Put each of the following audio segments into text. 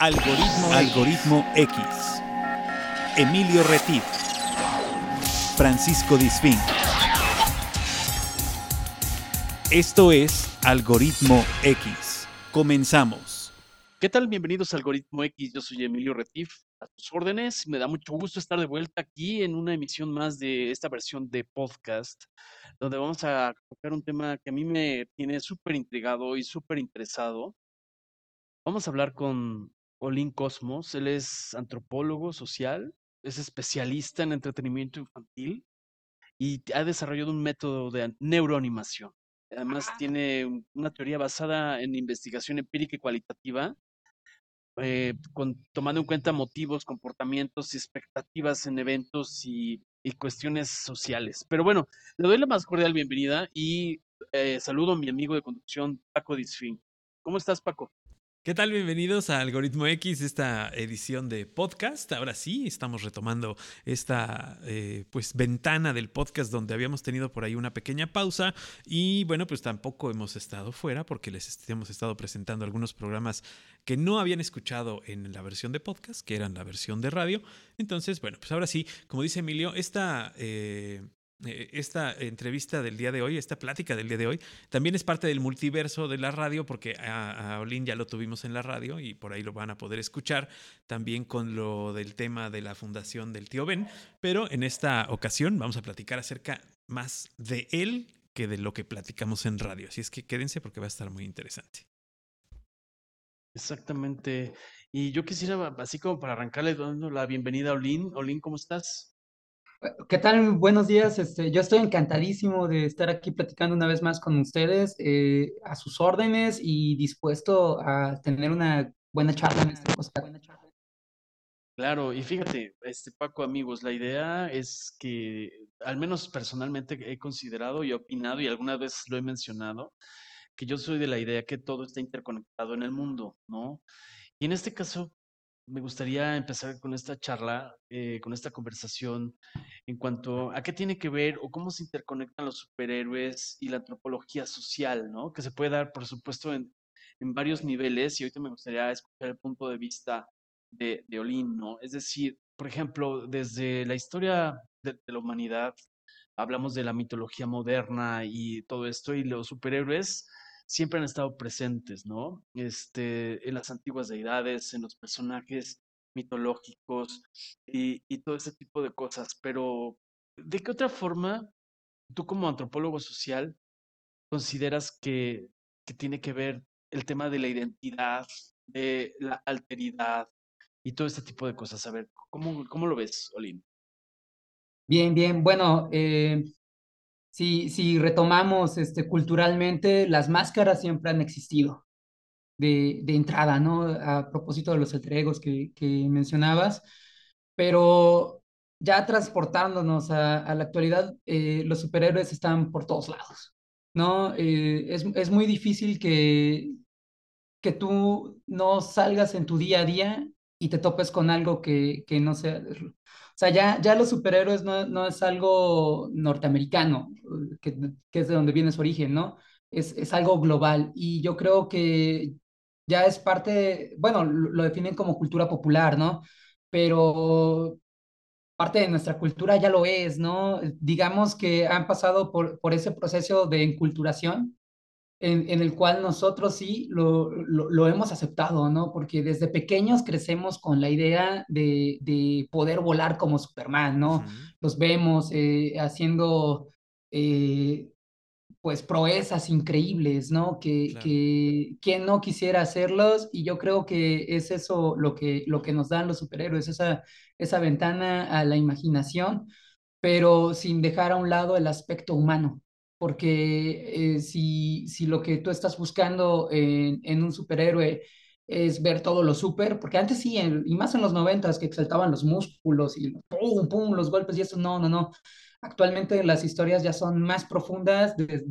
Algoritmo, Algoritmo X. Emilio Retif. Francisco Disfín. Esto es Algoritmo X. Comenzamos. ¿Qué tal? Bienvenidos a Algoritmo X. Yo soy Emilio Retif. A tus órdenes. Me da mucho gusto estar de vuelta aquí en una emisión más de esta versión de podcast, donde vamos a tocar un tema que a mí me tiene súper intrigado y súper interesado. Vamos a hablar con Olin Cosmos. Él es antropólogo social, es especialista en entretenimiento infantil y ha desarrollado un método de neuroanimación. Además, tiene una teoría basada en investigación empírica y cualitativa, eh, tomando en cuenta motivos, comportamientos y expectativas en eventos y, cuestiones sociales. Pero bueno, le doy la más cordial bienvenida y eh, saludo a mi amigo de conducción, Paco Disfín. ¿Cómo estás, Paco? ¿Qué tal? Bienvenidos a Algoritmo X, esta edición de podcast. Ahora sí, estamos retomando esta eh, pues ventana del podcast donde habíamos tenido por ahí una pequeña pausa y bueno, pues tampoco hemos estado fuera porque les hemos estado presentando algunos programas que no habían escuchado en la versión de podcast, que eran la versión de radio. Entonces, bueno, pues ahora sí, como dice Emilio, esta eh, esta entrevista del día de hoy, esta plática del día de hoy, también es parte del multiverso de la radio, porque a, Olin ya lo tuvimos en la radio y por ahí lo van a poder escuchar, también con lo del tema de la fundación del tío Ben, pero en esta ocasión vamos a platicar acerca más de él que de lo que platicamos en radio. Así es que quédense porque va a estar muy interesante. Exactamente. Y yo quisiera, así como para arrancarle dando la bienvenida a Olin. Olin, ¿cómo estás? ¿Qué tal? Buenos días. Este, yo estoy encantadísimo de estar aquí platicando una vez más con ustedes, eh, a sus órdenes y dispuesto a tener una buena charla en. Claro, y fíjate, este Paco, amigos, la idea es que, al menos personalmente he considerado y opinado, y alguna vez lo he mencionado, que yo soy de la idea que todo está interconectado en el mundo, ¿no? Y en este caso, me gustaría empezar con esta charla, eh, con esta conversación en cuanto a qué tiene que ver o cómo se interconectan los superhéroes y la antropología social, ¿no? Que se puede dar, por supuesto, en, varios niveles y ahorita me gustaría escuchar el punto de vista de, de. Es decir, por ejemplo, desde la historia de, la humanidad, hablamos de la mitología moderna y todo esto, y los superhéroes siempre han estado presentes, ¿no? Este, en las antiguas deidades, en los personajes mitológicos y, todo ese tipo de cosas. Pero, ¿de qué otra forma tú como antropólogo social consideras que, tiene que ver el tema de la identidad, de la alteridad y todo este tipo de cosas? A ver, ¿cómo, lo ves, Olin? Bien, bien. Bueno, eh, si, si retomamos este, culturalmente, las máscaras siempre han existido de, de entrada, ¿no? A propósito de los entregos que, que mencionabas, pero ya transportándonos a, a la actualidad, eh, los superhéroes están por todos lados, ¿no? Eh, es, es muy difícil que, que tú no salgas en tu día a día y te topes con algo que, que no sea o sea, ya, ya los superhéroes no, no es algo norteamericano, que, que, es de donde viene su origen, ¿no? Es, es algo global. Y yo creo que ya es parte, bueno, lo, definen como cultura popular, ¿no? Pero parte de nuestra cultura ya lo es, ¿no? Digamos que han pasado por, por ese proceso de enculturación en, el cual nosotros sí lo, lo, hemos aceptado, ¿no? Porque desde pequeños crecemos con la idea de, de poder volar como Superman, ¿no? Los vemos eh, haciendo, eh, pues, proezas increíbles, ¿no? Que, que quien no quisiera hacerlos, y yo creo que es eso lo que, lo que nos dan los superhéroes, esa, esa ventana a la imaginación, pero sin dejar a un lado el aspecto humano porque eh, si, si lo que tú estás buscando en, en, un superhéroe es ver todo lo super, porque antes sí, y más en los noventas que exaltaban los músculos y los golpes y eso, no, no, no. Actualmente las historias ya son más profundas desde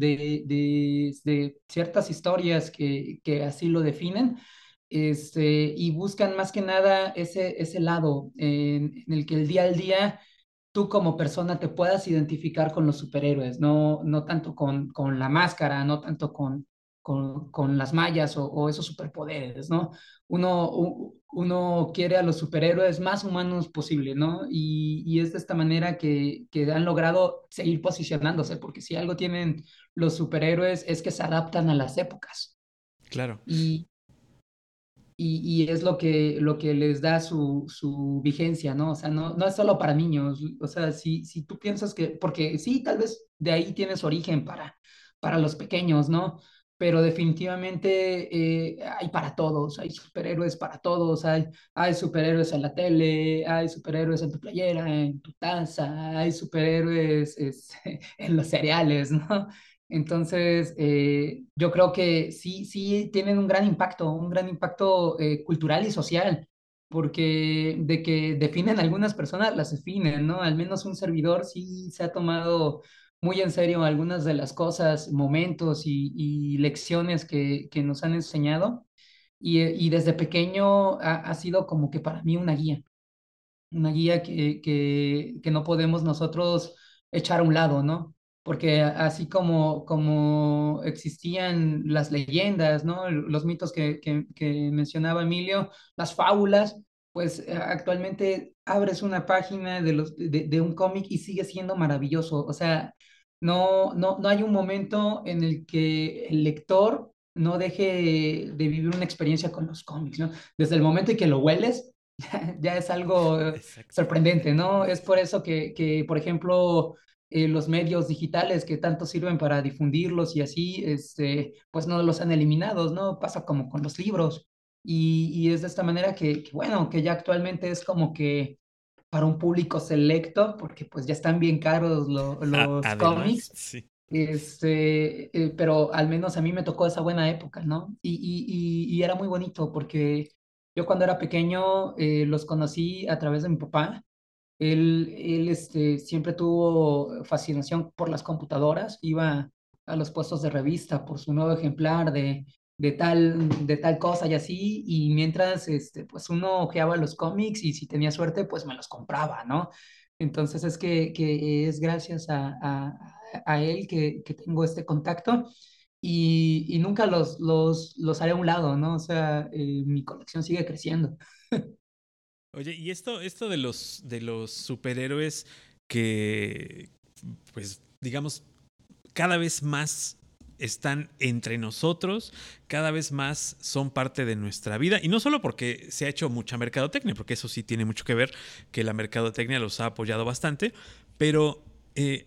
de, de, ciertas historias que, que así lo definen. Este, y buscan más que nada ese, ese lado en, en el que el día al día tú como persona te puedas identificar con los superhéroes, no, no tanto con, con la máscara, no tanto con, con, las mallas o, esos superpoderes, ¿no? Uno, uno quiere a los superhéroes más humanos posible, ¿no? Y, es de esta manera que, que, han logrado seguir posicionándose, porque si algo tienen los superhéroes es que se adaptan a las épocas. Claro. Y, y, es lo que, lo que les da su, su vigencia, ¿no? O sea, no, no es solo para niños, o sea, si, si tú piensas que, porque sí, tal vez de ahí tienes origen para, para los pequeños, ¿no? Pero definitivamente eh, hay para todos, hay superhéroes para todos, hay, hay superhéroes en la tele, hay superhéroes en tu playera, en tu taza, hay superhéroes este, en los cereales, ¿no? Entonces, eh, yo creo que sí, sí tienen un gran impacto, un gran impacto eh, cultural y social, porque de que definen algunas personas, las definen, ¿no? Al menos un servidor sí se ha tomado muy en serio algunas de las cosas, momentos y, lecciones que, que, nos han enseñado. Y, y desde pequeño ha, ha, sido como que para mí una guía, una guía que, que, que no podemos nosotros echar a un lado, ¿no? Porque así como, como existían las leyendas, ¿no? los mitos que, que, mencionaba Emilio, las fábulas, pues eh, actualmente abres una página de, los, de, un cómic y sigue siendo maravilloso. O sea, no, no, no hay un momento en el que el lector no deje de vivir una experiencia con los cómics, ¿no? Desde el momento en que lo hueles, ya, es algo sorprendente, ¿no? Es por eso que, que por ejemplo, eh, los medios digitales que tanto sirven para difundirlos y así, este, pues no los han eliminado, ¿no? Pasa como con los libros. Y, y es de esta manera que, bueno, que ya actualmente es como que para un público selecto, porque pues ya están bien caros los cómics. Sí. Este, eh, pero al menos a mí me tocó esa buena época, ¿no? Y, y, y era muy bonito porque yo cuando era pequeño eh, los conocí a través de mi papá él, él este, siempre tuvo fascinación por las computadoras, iba a los puestos de revista por su nuevo ejemplar de, de, tal, de tal cosa y así, y mientras este, pues uno ojeaba los cómics y si tenía suerte, pues me los compraba, ¿no? Entonces es que, que es gracias a, a, a él que, que, tengo este contacto y, y, nunca los, los, los haré a un lado, ¿no? O sea, eh, mi colección sigue creciendo. Oye, y esto, esto de los de los superhéroes que, pues, digamos, cada vez más están entre nosotros, cada vez más son parte de nuestra vida. Y no solo porque se ha hecho mucha mercadotecnia, porque eso sí tiene mucho que ver, que la mercadotecnia los ha apoyado bastante, pero eh,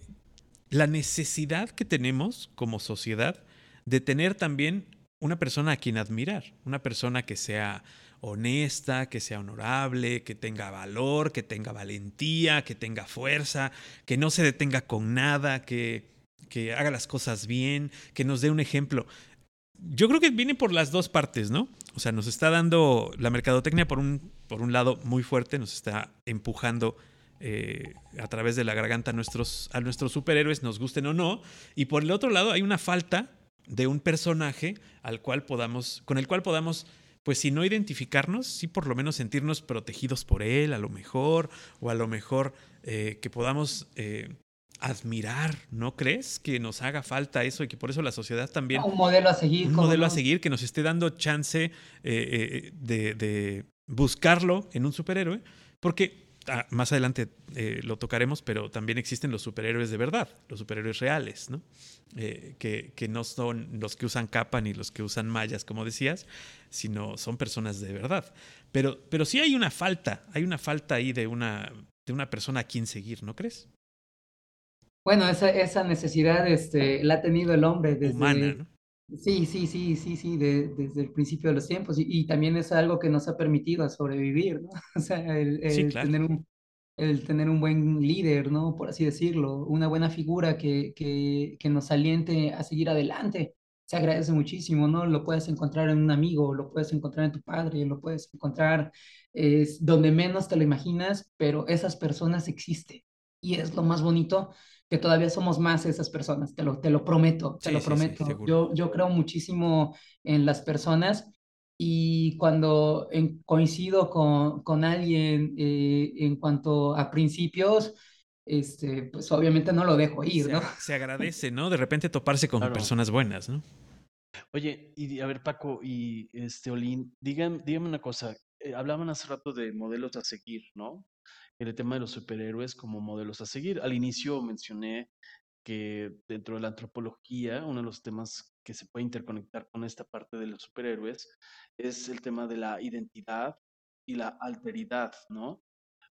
la necesidad que tenemos como sociedad de tener también una persona a quien admirar, una persona que sea honesta, que sea honorable, que tenga valor, que tenga valentía, que tenga fuerza, que no se detenga con nada, que, que haga las cosas bien, que nos dé un ejemplo. Yo creo que viene por las dos partes, ¿no? O sea, nos está dando la mercadotecnia por un, por un lado muy fuerte, nos está empujando eh, a través de la garganta a nuestros, a nuestros superhéroes, nos gusten o no. Y por el otro lado hay una falta de un personaje al cual podamos, con el cual podamos pues si no identificarnos, sí por lo menos sentirnos protegidos por él, a lo mejor, o a lo mejor eh, que podamos eh, admirar, ¿no crees? Que nos haga falta eso y que por eso la sociedad también... Un modelo a seguir. Un modelo a seguir que nos esté dando chance eh, de, de buscarlo en un superhéroe, porque Ah, más adelante eh, lo tocaremos, pero también existen los superhéroes de verdad, los superhéroes reales, ¿no? Eh, que, que, no son los que usan capa ni los que usan mallas, como decías, sino son personas de verdad. Pero, pero sí hay una falta, hay una falta ahí de una, de una persona a quien seguir, ¿no crees? Bueno, esa, esa necesidad este, la ha tenido el hombre desde, Humana, ¿no? Sí, sí, sí, sí, sí, desde el principio de los tiempos. Y, también es algo que nos ha permitido sobrevivir, ¿no? O sea, el, tener, un, el tener un buen líder, ¿no? Por así decirlo, una buena figura que, que, que nos aliente a seguir adelante. Se agradece muchísimo, ¿no? Lo puedes encontrar en un amigo, lo puedes encontrar en tu padre, lo puedes encontrar es, donde menos te lo imaginas, pero esas personas existen. Y es lo más bonito que todavía somos más esas personas, te lo, te lo prometo, te lo prometo. yo, yo creo muchísimo en las personas y cuando coincido con, con alguien eh, en cuanto a principios, este, pues obviamente no lo dejo ir, se, ¿no? Se agradece, ¿no? De repente toparse con personas buenas, ¿no? Oye, y a ver, Paco y este Olin, díganme, díganme una cosa. eh, hablaban hace rato de modelos a seguir, ¿no? En el tema de los superhéroes como modelos a seguir. Al inicio mencioné que dentro de la antropología, uno de los temas que se puede interconectar con esta parte de los superhéroes es el tema de la identidad y la alteridad, ¿no?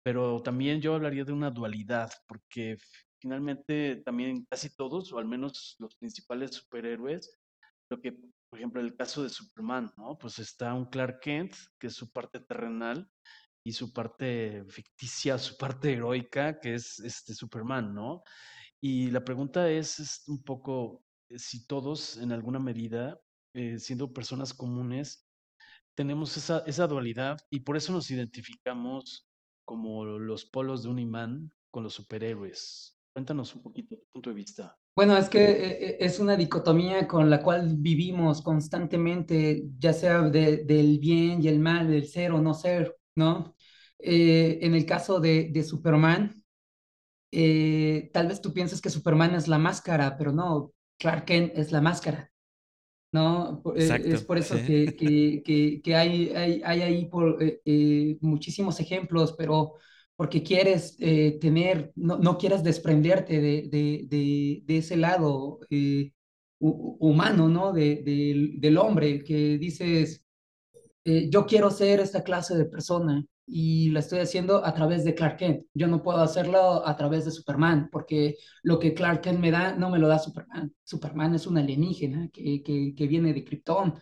Pero también yo hablaría de una dualidad, porque finalmente también casi todos, o al menos los principales superhéroes, lo que, por ejemplo, el caso de Superman, ¿no? Pues está un Clark Kent, que es su parte terrenal, y su parte ficticia, su parte heroica, que es este Superman, ¿no? Y la pregunta es, es un poco eh, si todos, en alguna medida, eh, siendo personas comunes, tenemos esa, esa dualidad y por eso nos identificamos como los polos de un imán con los superhéroes. Cuéntanos un poquito tu punto de vista. Bueno, es que eh, es una dicotomía con la cual vivimos constantemente, ya sea de- del bien y el mal, del ser o no ser, ¿no? Eh, en el caso de, de Superman, eh, tal vez tú pienses que Superman es la máscara, pero no, Clark Kent es la máscara, ¿no? Eh, Exacto, es por eso sí. que, que, que, que hay, hay, hay ahí por, eh, muchísimos ejemplos, pero porque quieres tener, no, no quieres desprenderte de, de, de, de ese lado hu- humano, ¿no? De, del del hombre, que dices eh, yo quiero ser esta clase de persona y la estoy haciendo a través de Clark Kent. Yo no puedo hacerlo a través de Superman, porque lo que Clark Kent me da no me lo da Superman. Superman es un alienígena que, que, que viene de Krypton.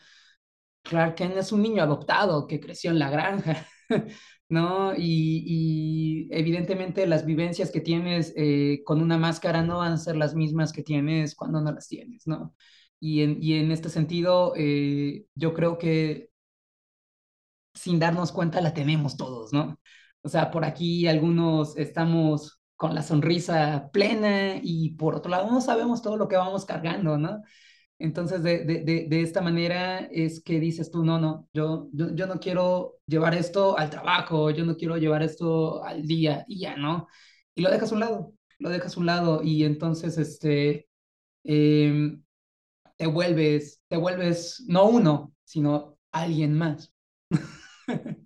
Clark Kent es un niño adoptado que creció en la granja, ¿no? Y, y evidentemente las vivencias que tienes eh, con una máscara no van a ser las mismas que tienes cuando no las tienes, ¿no? Y en, y en este sentido, eh, yo creo que sin darnos cuenta la tenemos todos, ¿no? O sea, por aquí algunos estamos con la sonrisa plena y por otro lado no sabemos todo lo que vamos cargando, ¿no? Entonces, de, de, de, esta manera es que dices tú, no, no, yo, yo, yo no quiero llevar esto al trabajo, yo no quiero llevar esto al día y ya, ¿no? Y lo dejas a un lado, lo dejas a un lado y entonces, este, eh, te vuelves, te vuelves no uno, sino alguien más.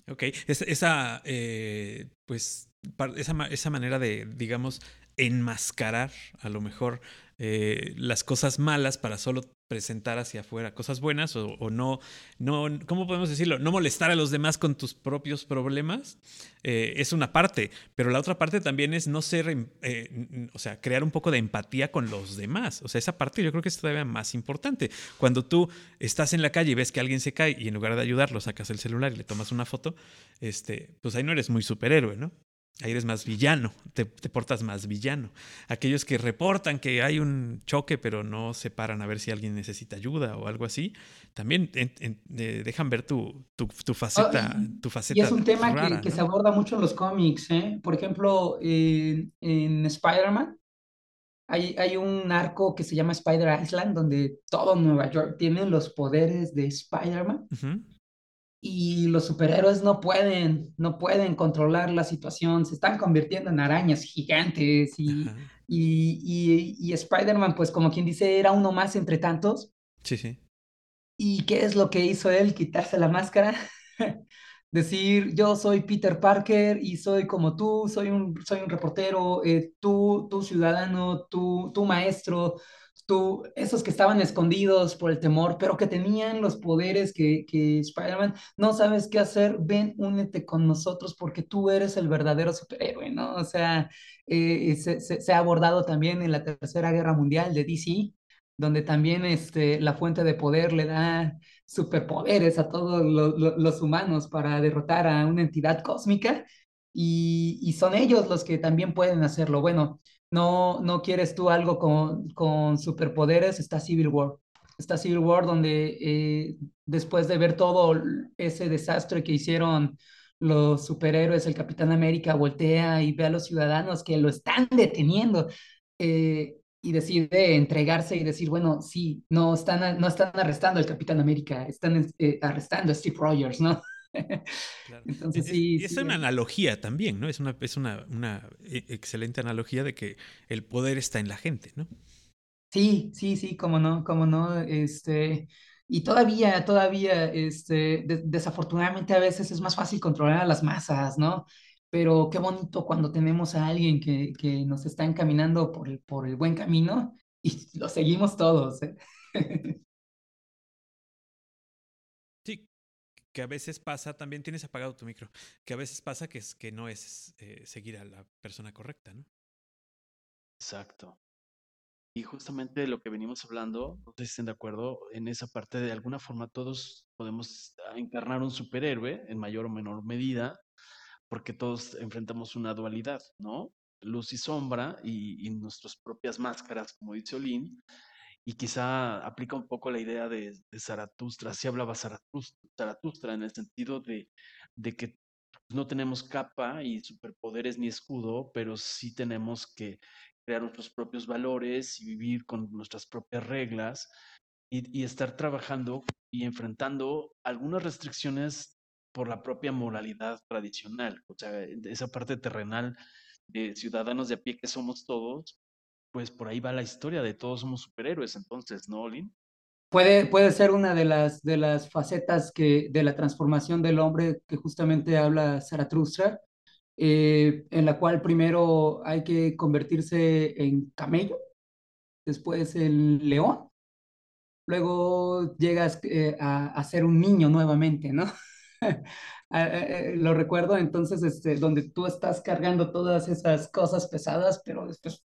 Ok, es- esa, eh, pues, esa, esa manera de, digamos, enmascarar a lo mejor eh, las cosas malas para solo presentar hacia afuera cosas buenas o, no, no, ¿cómo podemos decirlo? No molestar a los demás con tus propios problemas eh, es una parte, pero la otra parte también es no ser, em- eh, o sea, crear un poco de empatía con los demás. O sea, esa parte yo creo que es todavía más importante. Cuando tú estás en la calle y ves que alguien se cae y en lugar de ayudarlo sacas el celular y le tomas una foto, este, pues ahí no eres muy superhéroe, ¿no? Ahí eres más villano, te, te portas más villano. Aquellos que reportan que hay un choque pero no se paran a ver si alguien necesita ayuda o algo así, también en- en- eh, dejan ver tu, tu, tu faceta, Ah, y- tu Y faceta es un tema rara, que, que ¿no? se aborda mucho en los cómics, ¿eh? Por ejemplo, en, en Spider-Man hay, hay un arco que se llama Spider Island, donde todo Nueva York tiene los poderes de Spider-Man. Y los superhéroes no pueden, no pueden controlar la situación, se están convirtiendo en arañas gigantes y, y, y, y Spider-Man, pues como quien dice, era uno más entre tantos. Sí, sí. ¿Y qué es lo que hizo él? Quitarse la máscara. Decir, yo soy Peter Parker y soy como tú, soy un, soy un reportero, eh, tú, tú ciudadano, tú, tú maestro, tú, esos que estaban escondidos por el temor, pero que tenían los poderes que, que Spider-Man, no sabes qué hacer, ven, únete con nosotros porque tú eres el verdadero superhéroe, ¿no? O sea, eh, se, se, ha abordado también en la Tercera Guerra Mundial de DC, donde también este, la fuente de poder le da superpoderes a todos lo- los humanos para derrotar a una entidad cósmica y, y son ellos los que también pueden hacerlo. Bueno, no, no quieres tú algo con, con superpoderes, está Civil War. Está Civil War donde eh, después de ver todo ese desastre que hicieron los superhéroes, el Capitán América voltea y ve a los ciudadanos que lo están deteniendo. eh, y decide entregarse y decir, bueno, sí, no están, no están arrestando al Capitán América, están eh, arrestando a Steve Rogers, ¿no? Claro. Entonces Es, sí, es sí, una eh, analogía también, ¿no? Es una, es una, una e- excelente analogía de que el poder está en la gente, ¿no? sí, sí, sí, cómo no, cómo no, este, Y todavía, todavía, este, desafortunadamente a veces es más fácil controlar a las masas, ¿no? Pero qué bonito cuando tenemos a alguien que, que nos está encaminando por el, por el buen camino y lo seguimos todos. ¿eh? que a veces pasa, también tienes apagado tu micro, que a veces pasa que, es, que no es eh, seguir a la persona correcta, ¿no? Exacto. Y justamente lo que venimos hablando, no sé si estén de acuerdo, en esa parte de alguna forma todos podemos encarnar un superhéroe en mayor o menor medida, porque todos enfrentamos una dualidad, ¿no? Luz y sombra y, nuestras propias máscaras, como dice Olin, y quizá aplica un poco la idea de, Zaratustra, así hablaba Zaratustra, en el sentido de, de que no tenemos capa y superpoderes ni escudo, pero sí tenemos que, crear nuestros propios valores y vivir con nuestras propias reglas y, estar trabajando y enfrentando algunas restricciones por la propia moralidad tradicional, o sea, esa parte terrenal de ciudadanos de a pie que somos todos, pues por ahí va la historia de todos somos superhéroes, entonces, ¿no, Olin? Puede, puede ser una de las, de las facetas que, de la transformación del hombre que justamente habla Zaratustra, eh, en la cual primero hay que convertirse en camello, después en león, luego llegas eh, a, ser un niño nuevamente, ¿no? Ah, eh, lo recuerdo entonces, este, donde tú estás cargando todas esas cosas pesadas, pero después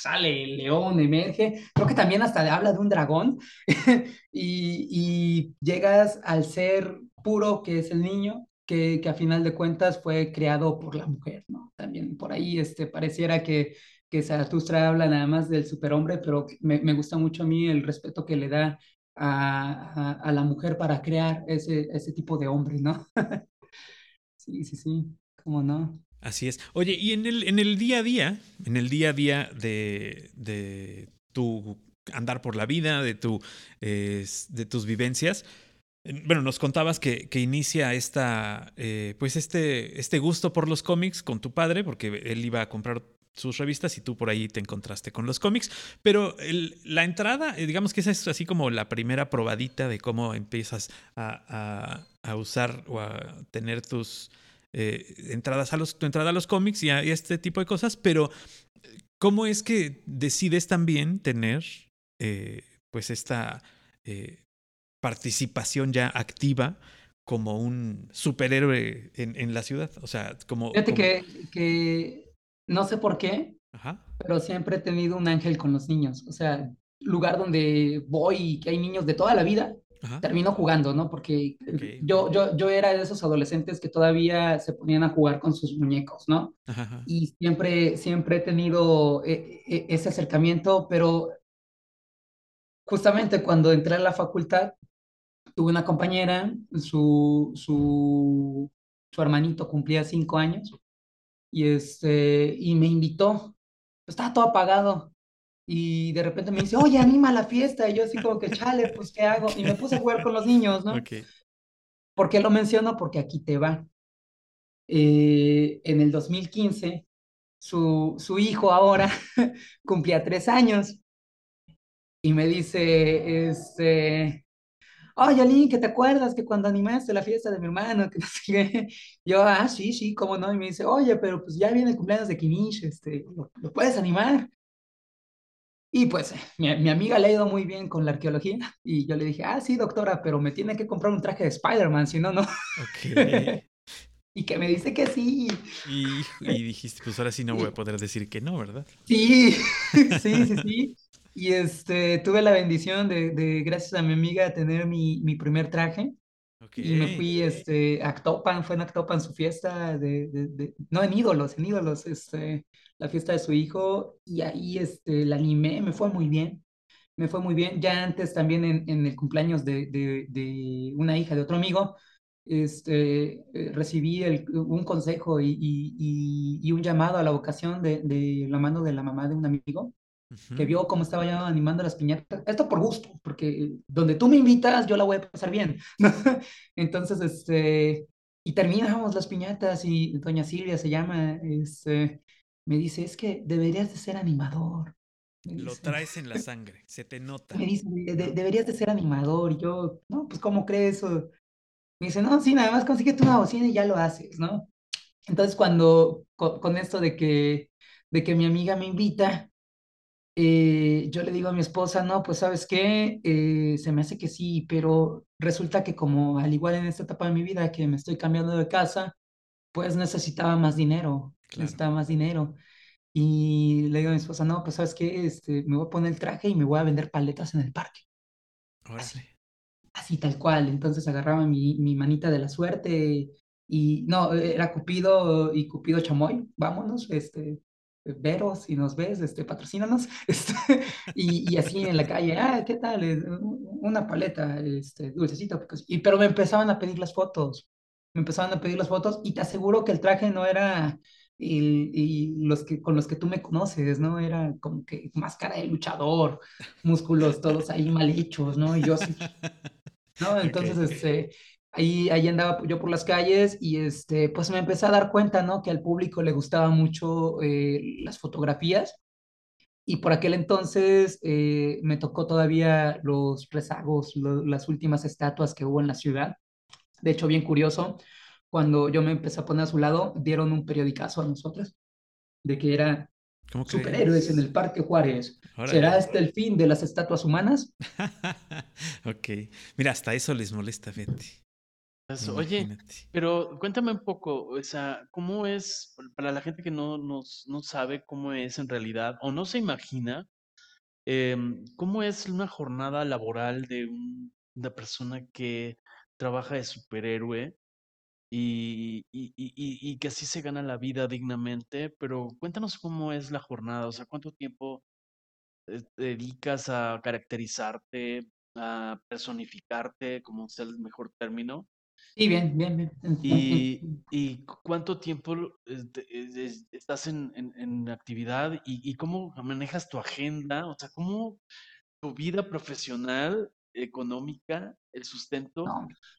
sale el león, emerge, creo que también hasta habla de un dragón, y, llegas al ser puro que es el niño, que, a final de cuentas fue creado por la mujer, ¿no? También por ahí este, pareciera que, que Zaratustra habla nada más del superhombre, pero me, me gusta mucho a mí el respeto que le da a, a, la mujer para crear ese, ese tipo de hombre, ¿no? sí, sí, sí, cómo no. Así es. Oye, y en el, en el día a día, en el día a día de, de tu andar por la vida, de, tu, de tus vivencias, bueno, nos contabas que, que inicia esta, eh, pues este, este gusto por los cómics con tu padre, porque él iba a comprar sus revistas y tú por ahí te encontraste con los cómics. Pero la entrada, eh, digamos que esa es así como la primera probadita de cómo empiezas a, a, usar o a tener tus eh, entradas a los, tu entrada a los cómics y a, este tipo de cosas. Pero, ¿cómo es que decides también tener pues esta participación ya activa como un superhéroe en, en la ciudad. O sea, como... Fíjate Que, que no sé por qué, pero siempre he tenido un ángel con los niños. O sea, lugar donde voy y que hay niños de toda la vida, termino jugando, ¿no? Porque yo, yo, yo era de esos adolescentes que todavía se ponían a jugar con sus muñecos, ¿no? Y siempre, siempre he tenido e, e, ese acercamiento, pero justamente cuando entré a la facultad, tuve una compañera, su, su, su hermanito cumplía cinco años y, este, y me invitó. Estaba todo apagado. Y de repente me dice, oye, anima la fiesta. Y yo así como que, chale, pues, ¿qué hago? Y me puse a jugar con los niños, ¿no? Okay. ¿Por qué lo menciono? Porque aquí te va. Eh, en el 2015, su, su hijo ahora cumplía tres años. Y me dice, este, oye, Ali, que te acuerdas que cuando animaste la fiesta de mi hermano, que no sé qué, yo, ah, sí, sí, cómo no, y me dice, oye, pero pues ya viene el cumpleaños de Kinish, este, ¿lo, puedes animar? Y pues mi, mi, amiga le ha ido muy bien con la arqueología y yo le dije, ah, sí, doctora, pero me tiene que comprar un traje de Spider-Man, si no, no. Ok. y que me dice que sí. Y, y, dijiste, pues ahora sí no voy a poder decir que no, ¿verdad? Sí, sí, sí, sí. Y este, tuve la bendición de, de, gracias a mi amiga, tener mi, mi primer traje. Y me fui este, a Actopan, fue en Actopan su fiesta, de, de, no, en Ídolos, en Ídolos, este, la fiesta de su hijo, y ahí este, la animé, me fue muy bien, me fue muy bien. Ya antes también en, en el cumpleaños de, de, una hija de otro amigo, este, eh, recibí el, un consejo y, y, y, un llamado a la vocación de, de la mano de la mamá de un amigo que vio cómo estaba yo animando las piñatas. Esto por gusto, porque donde tú me invitas, yo la voy a pasar bien. Entonces, este, y terminamos las piñatas y doña Silvia se llama, este, me dice, es que deberías de ser animador. Lo traes en la sangre, se te nota. Me dice, deberías de ser animador. Y yo, no, pues ¿cómo crees? Me dice, no, sí, nada más consíguete una bocina y ya lo haces, ¿no? Entonces cuando, con, esto de que, de que mi amiga me invita, eh, yo le digo a mi esposa, no, pues sabes qué, eh, se me hace que sí, pero resulta que como al igual en esta etapa de mi vida que me estoy cambiando de casa, pues necesitaba más dinero, necesitaba más dinero. Y le digo a mi esposa, no, pues sabes qué, este, me voy a poner el traje y me voy a vender paletas en el parque. Así, así tal cual. Entonces agarraba mi, mi manita de la suerte y no, era Cupido y Cupido Chamoy, vámonos, este, Vero, si nos ves, este, patrocínanos, este, y, y, así en la calle, ah, ¿qué tal? Una paleta, este, dulcecito, y, pero me empezaban a pedir las fotos, me empezaban a pedir las fotos, y te aseguro que el traje no era y, los que, con los que tú me conoces, ¿no? Era como que máscara de luchador, músculos todos ahí mal hechos, ¿no? Y yo así, ¿no? Entonces, este, ahí, ahí andaba yo por las calles y este, pues me empecé a dar cuenta, ¿no? Que al público le gustaba mucho eh, las fotografías. Y por aquel entonces eh, me tocó todavía los rezagos, las últimas estatuas que hubo en la ciudad. De hecho, bien curioso, cuando yo me empecé a poner a su lado, dieron un periodicazo a nosotros de que era superhéroes en el Parque Juárez. ¿Será este el fin de las estatuas humanas? ok. Mira, hasta eso les molesta, gente. Oye, pero cuéntame un poco, o sea, ¿cómo es, para la gente que no, no sabe cómo es en realidad, o no se imagina, em, cómo es una jornada laboral de una persona que trabaja de superhéroe y, y, y, y, que así se gana la vida dignamente, pero cuéntanos cómo es la jornada, o sea, cuánto tiempo eh, dedicas a caracterizarte, a personificarte, como sea el mejor término, Sí, bien, bien, bien. ¿Y, y cuánto tiempo estás en, en, actividad y, cómo manejas tu agenda? O sea, ¿cómo tu vida profesional, económica, el sustento,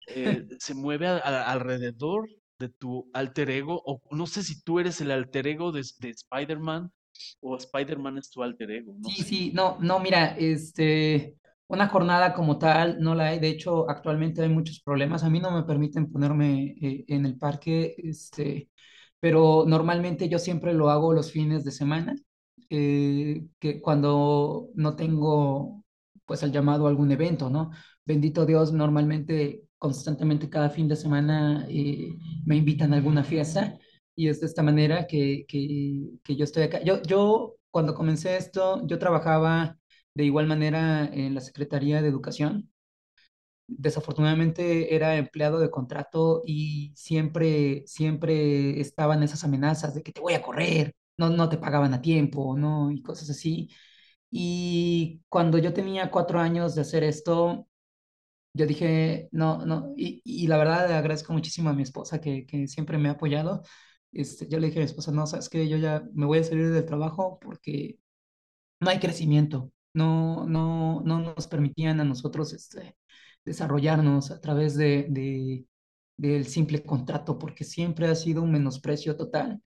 eh, se mueve alrededor de tu alter ego? O no sé si tú eres el alter ego de, de Spider-Man o Spider-Man es tu alter ego. sí, sí, no, no, mira, este una jornada como tal no la hay, de hecho actualmente hay muchos problemas, a mí no me permiten ponerme eh, en el parque, este, pero normalmente yo siempre lo hago los fines de semana, eh, que cuando no tengo pues el llamado a algún evento, ¿no? Bendito Dios, normalmente constantemente cada fin de semana eh, me invitan a alguna fiesta y es de esta manera que, que, que yo estoy acá. Yo, yo cuando comencé esto, yo trabajaba de igual manera, en la Secretaría de Educación, desafortunadamente era empleado de contrato y siempre, siempre estaban esas amenazas de que te voy a correr, no, no te pagaban a tiempo, ¿no? Y cosas así. Y cuando yo tenía cuatro años de hacer esto, yo dije, no, no, y, y la verdad le agradezco muchísimo a mi esposa que, que siempre me ha apoyado. Este, yo le dije a mi esposa, no, sabes que yo ya me voy a salir del trabajo porque no hay crecimiento no, no, no nos permitían a nosotros este, desarrollarnos a través de, de, del simple contrato, porque siempre ha sido un menosprecio total.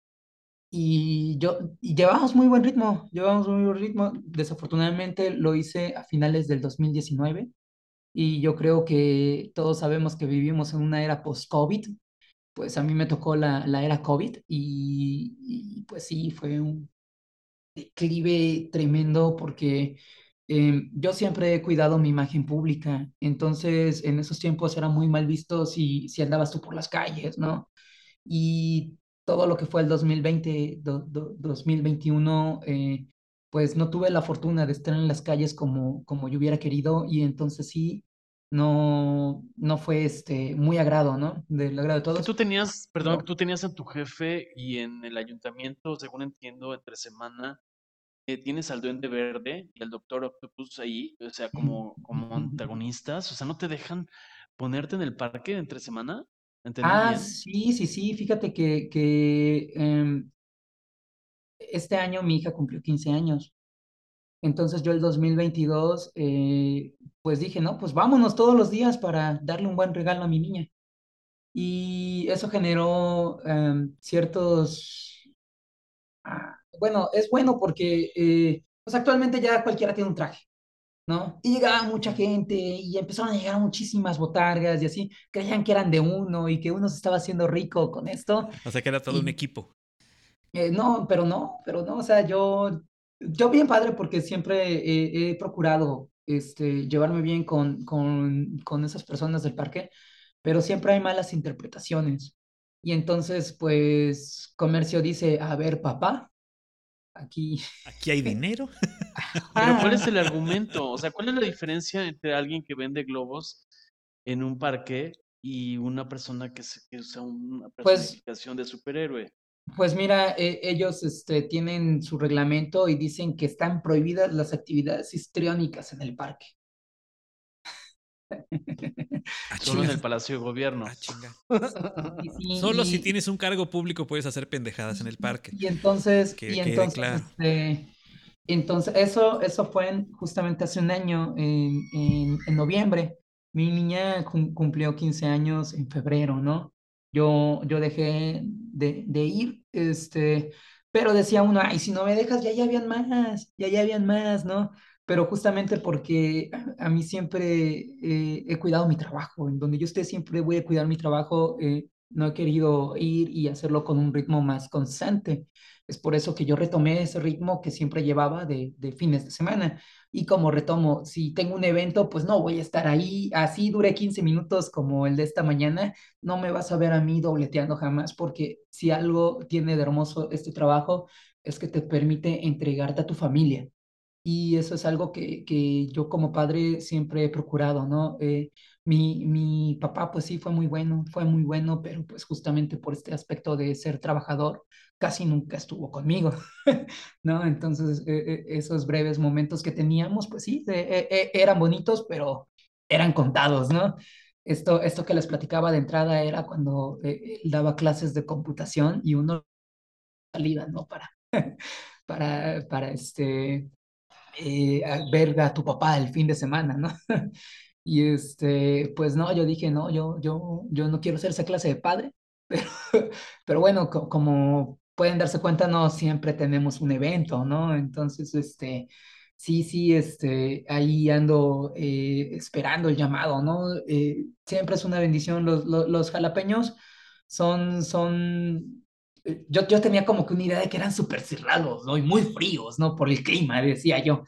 Y yo, y llevamos muy buen ritmo, llevamos muy buen ritmo. Desafortunadamente lo hice a finales del 2019 y yo creo que todos sabemos que vivimos en una era post-COVID, pues a mí me tocó la, la era COVID y, y, pues sí, fue un, declive tremendo porque em, yo siempre he cuidado mi imagen pública, entonces en esos tiempos era muy mal visto si, si andabas tú por las calles, ¿no? Y todo lo que fue el 2020, 2021, eh, pues no tuve la fortuna de estar en las calles como, como yo hubiera querido y entonces sí, no, no fue este, muy agrado, ¿no? Del agrado de todos. Tú tenías, perdón, tú tenías a tu jefe y en el ayuntamiento, según entiendo, entre semana, eh, tienes al Duende Verde y al Doctor Octopus ahí, o sea, como, como antagonistas, o sea, ¿no te dejan ponerte en el parque entre semana? Ah, sí, sí, sí, fíjate que, que em, este año mi hija cumplió 15 años. Entonces yo el 2022, eh, pues dije, no, pues vámonos todos los días para darle un buen regalo a mi niña. Y eso generó em, ciertos... Ah, bueno, es bueno porque eh, pues actualmente ya cualquiera tiene un traje, ¿no? Y llegaba mucha gente y empezaron a llegar muchísimas botargas y así, creían que eran de uno y que uno se estaba haciendo rico con esto. O sea, que era todo un equipo. Eh, no, pero no, pero no, o sea, yo, yo bien padre porque siempre he procurado este, llevarme bien con, con, con esas personas del parque, pero siempre hay malas interpretaciones. Y entonces, pues, comercio dice, a ver, papá, aquí... Aquí hay dinero. Pero ¿cuál es el argumento? O sea, ¿cuál es la diferencia entre alguien que vende globos en un parque y una persona que, se, usa una pues personificación de superhéroe? Pues mira, e, ellos este, tienen su reglamento y dicen que están prohibidas las actividades histriónicas en el parque. Ah, Solo en el Palacio de Gobierno. Ah, Solo si tienes un cargo público puedes hacer pendejadas en el parque. Y entonces, y entonces, este, entonces eso, eso fue justamente hace un año, en, en, noviembre. Mi niña cumplió 15 años en febrero, ¿no? Yo, yo dejé de, de ir, este, pero decía uno, ay, si no me dejas, ya ya habían más, ya ya habían más, ¿no? Pero justamente porque a, mí siempre eh, he cuidado mi trabajo, en donde yo esté siempre voy a cuidar mi trabajo, eh, no he querido ir y hacerlo con un ritmo más constante. Es por eso que yo retomé ese ritmo que siempre llevaba de, de fines de semana. Y como retomo, si tengo un evento, pues no voy a estar ahí, así dure 15 minutos como el de esta mañana, no me vas a ver a mí dobleteando jamás, porque si algo tiene de hermoso este trabajo, es que te permite entregarte a tu familia y eso es algo que, que yo como padre siempre he procurado, ¿no? Eh, mi, mi papá pues sí fue muy bueno, fue muy bueno, pero pues justamente por este aspecto de ser trabajador, casi nunca estuvo conmigo, ¿no? Entonces eh, eh, esos breves momentos que teníamos, pues sí, eran bonitos, pero eran contados, ¿no? Esto, esto que les platicaba de entrada era cuando él daba clases de computación y uno salida, ¿no? Para, para, para este, eh, ver a tu papá el fin de semana, ¿no? y este, pues no, yo dije, no, yo, yo, yo no quiero ser esa clase de padre, pero, pero bueno, como pueden darse cuenta, no siempre tenemos un evento, ¿no? Entonces, este, sí, sí, este, ahí ando eh, esperando el llamado, ¿no? Eh, siempre es una bendición, los, los, los jalapeños son, son yo, yo tenía como que una idea de que eran súper cerrados, ¿no? Y muy fríos, ¿no? Por el clima, decía yo.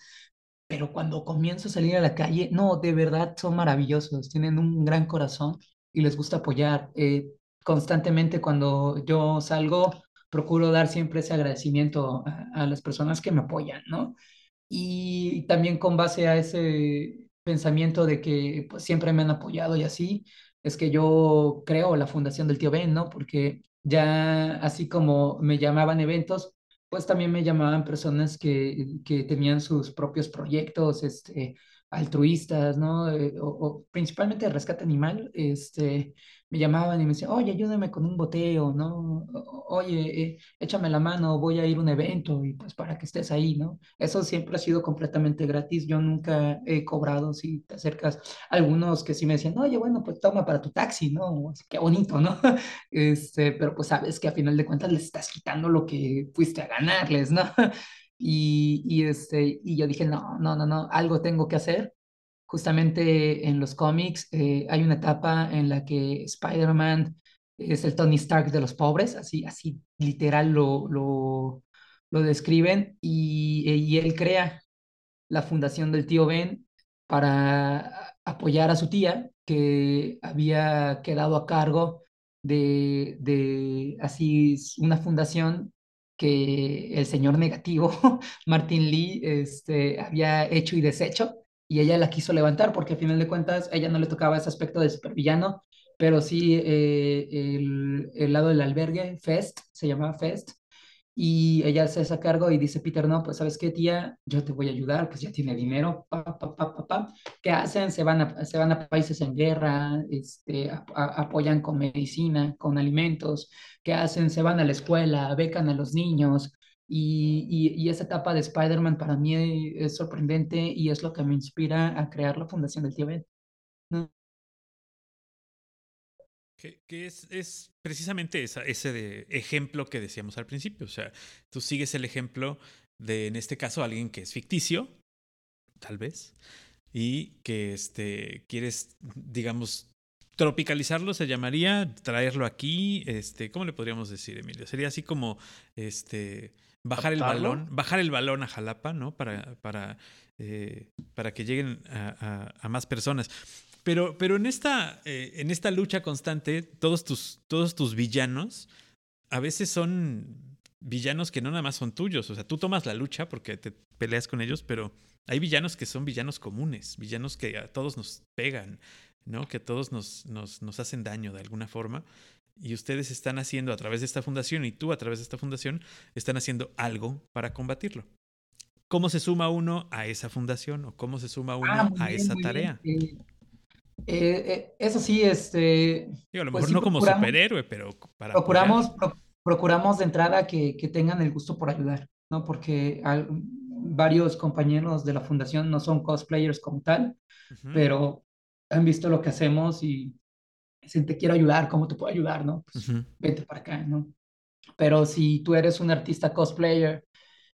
Pero cuando comienzo a salir a la calle, no, de verdad son maravillosos, tienen un gran corazón y les gusta apoyar. Eh, constantemente cuando yo salgo, procuro dar siempre ese agradecimiento a, las personas que me apoyan, ¿no? Y también con base a ese pensamiento de que pues, siempre me han apoyado y así, es que yo creo la Fundación del Tío Ben, ¿no? Porque ya así como me llamaban eventos, pues también me llamaban personas que, que tenían sus propios proyectos este, altruistas, ¿no? Eh, o, principalmente rescate animal, este, me llamaban y me decían, oye, ayúdame con un boteo, ¿no? Oye, eh, échame la mano, voy a ir a un evento y pues para que estés ahí, ¿no? Eso siempre ha sido completamente gratis, yo nunca he cobrado si te acercas. Algunos que sí me decían, oye, bueno, pues toma para tu taxi, ¿no? Qué bonito, ¿no? Este, pero pues sabes que a final de cuentas les estás quitando lo que fuiste a ganarles, ¿no? Y, y, este, y yo dije, no, no, no, no, algo tengo que hacer Justamente en los cómics eh, hay una etapa en la que Spider-Man es el Tony Stark de los pobres, así, así literal lo, lo, lo describen, y, y él crea la fundación del tío Ben para apoyar a su tía que había quedado a cargo de, de así una fundación que el señor negativo, Martin Lee, este, había hecho y deshecho y ella la quiso levantar porque a final de cuentas ella no le tocaba ese aspecto de supervillano, pero sí eh, el, el, lado del albergue, Fest, se llamaba Fest, y ella se hace cargo y dice, Peter, no, pues sabes qué, tía, yo te voy a ayudar, pues ya tiene dinero, pa, pa, pa, pa, ¿qué hacen? Se van, a, se van a países en guerra, este, apoyan con medicina, con alimentos, ¿qué hacen? Se van a la escuela, becan a los niños, y, y, esa etapa de Spider-Man para mí es sorprendente y es lo que me inspira a crear la Fundación del Tío Ben. Que, es, es, precisamente esa, ese de ejemplo que decíamos al principio. O sea, tú sigues el ejemplo de, en este caso, alguien que es ficticio, tal vez, y que este, quieres, digamos, tropicalizarlo se llamaría traerlo aquí, este, ¿cómo le podríamos decir, Emilio? Sería así como este bajar el balón, bajar el balón a Jalapa, ¿no? Para, para, eh, para que lleguen a, más personas. Pero, pero en, esta, eh, en esta lucha constante, todos tus, todos tus villanos a veces son villanos que no nada más son tuyos. O sea, tú tomas la lucha porque te peleas con ellos, pero hay villanos que son villanos comunes, villanos que a todos nos pegan, ¿no? Que a todos nos, nos, nos hacen daño de alguna forma. Y ustedes están haciendo a través de esta fundación y tú a través de esta fundación están haciendo algo para combatirlo. ¿Cómo se suma uno a esa fundación o cómo se suma uno Ah, a bien, esa tarea? Eh, eh, eso sí, este, Digo, a lo pues mejor sí no como superhéroe, pero para procuramos, pro- procuramos de entrada que, que tengan el gusto por ayudar, ¿no? Porque al- varios compañeros de la fundación no son cosplayers como tal, Ujú, pero han visto lo que hacemos y dicen, te quiero ayudar, ¿cómo te puedo ayudar, no? Pues ujú, vente para acá, ¿no? Pero si tú eres un artista cosplayer,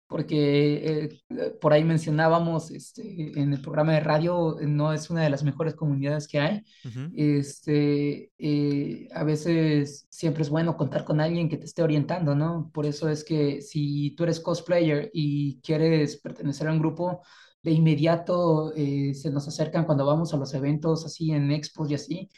porque eh, eh, por ahí mencionábamos este, en el programa de radio, no es una de las mejores comunidades que hay. ujú. Este, eh, a veces siempre es bueno contar con alguien que te esté orientando, ¿no? Por eso es que si tú eres cosplayer y quieres pertenecer a un grupo, de inmediato eh, se nos acercan cuando vamos a los eventos así en expos y así,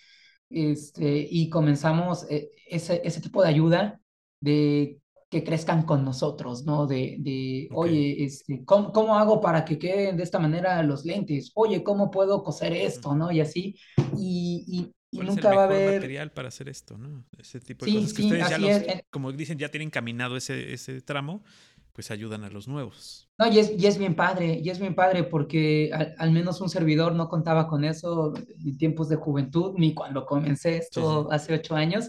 este, y comenzamos eh, ese, ese tipo de ayuda de que crezcan con nosotros, ¿no? De, de Ok. oye, este, ¿cómo, cómo hago para que queden de esta manera los lentes? Oye, ¿cómo puedo coser esto, no? Y así, y, y, y ¿Cuál es el nunca va a mejor haber... material para hacer esto, no? Ese tipo de Sí, cosas que sí, ustedes ya los, como dicen, ya tienen caminado ese, ese tramo, pues ayudan a los nuevos. No, y es, y es bien padre, y es bien padre porque al, al menos un servidor no contaba con eso en tiempos de juventud, ni cuando comencé esto sí. hace ocho años.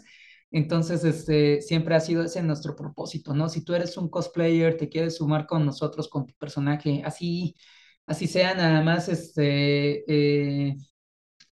Entonces, este, siempre ha sido ese nuestro propósito, ¿no? Si tú eres un cosplayer, te quieres sumar con nosotros, con tu personaje, así, así sea nada más, este, eh,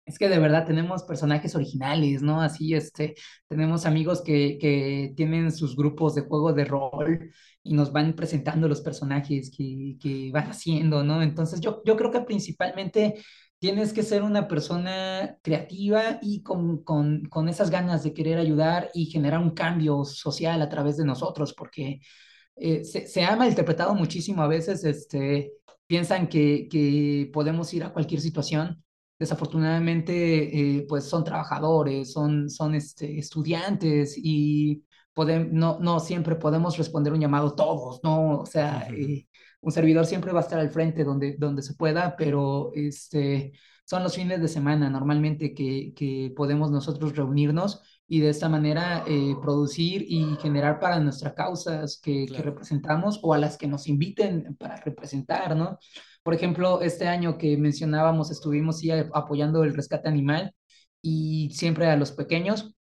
es que de verdad tenemos personajes originales, ¿no? Así, este, tenemos amigos que, que tienen sus grupos de juego de rol y nos van presentando los personajes que, que van haciendo, ¿no? Entonces yo, yo creo que principalmente tienes que ser una persona creativa y con, con, con esas ganas de querer ayudar y generar un cambio social a través de nosotros, porque eh, se, se ha malinterpretado muchísimo a veces, este, piensan que, que podemos ir a cualquier situación desafortunadamente, eh, pues son trabajadores, son, son este, estudiantes y podem, no, no siempre podemos responder un llamado todos, ¿no? O sea, eh, un servidor siempre va a estar al frente donde, donde se pueda, pero este, son los fines de semana normalmente que, que podemos nosotros reunirnos y de esta manera eh, producir y generar para nuestras causas que, Claro. que representamos o a las que nos inviten para representar, ¿no? Por ejemplo, este año que mencionábamos, estuvimos sí, apoyando el rescate animal y siempre a los pequeños.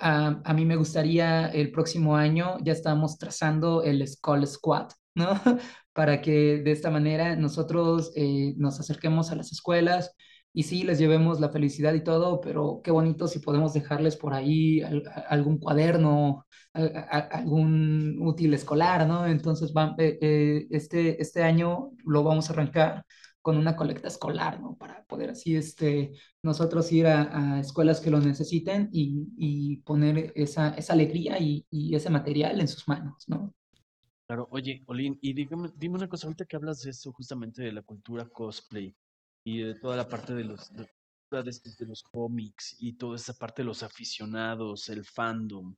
A, a mí me gustaría el próximo año, ya estamos trazando el Skull Squad, ¿no? Para que de esta manera nosotros eh, nos acerquemos a las escuelas y sí, les llevemos la felicidad y todo, pero qué bonito si podemos dejarles por ahí algún cuaderno, algún útil escolar, ¿no? Entonces, eh, eh, este, este año lo vamos a arrancar con una colecta escolar, ¿no? Para poder así, este, nosotros ir a, a escuelas que lo necesiten y, y poner esa, esa alegría y, y, ese material en sus manos, ¿no? Claro, oye, Olin, y dígame, dime una cosa, ahorita que hablas de eso, justamente de la cultura cosplay y de toda la parte de los, de, de los cómics y toda esa parte de los aficionados, el fandom,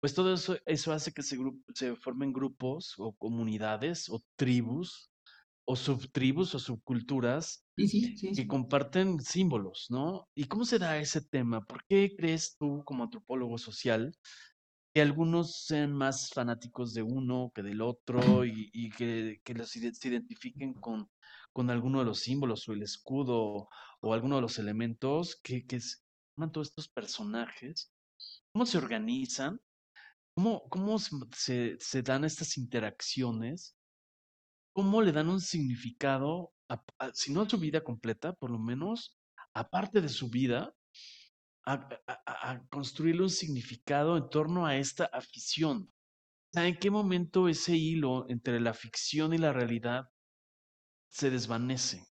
pues todo eso, eso hace que se, se formen grupos o comunidades o tribus o subtribus o subculturas sí, sí, sí, que comparten símbolos, ¿no? ¿Y cómo se da ese tema? ¿Por qué crees tú, como antropólogo social, que algunos sean más fanáticos de uno que del otro y, y que, que, los, se identifiquen con, con alguno de los símbolos o el escudo o alguno de los elementos que, que forman todos estos personajes? ¿Cómo se organizan? ¿Cómo, cómo se, se dan estas interacciones? ¿Cómo le dan un significado, a, a, si no a su vida completa, por lo menos, aparte de su vida, a, a, construirle un significado en torno a esta afición? ¿En qué momento ese hilo entre la ficción y la realidad se desvanece?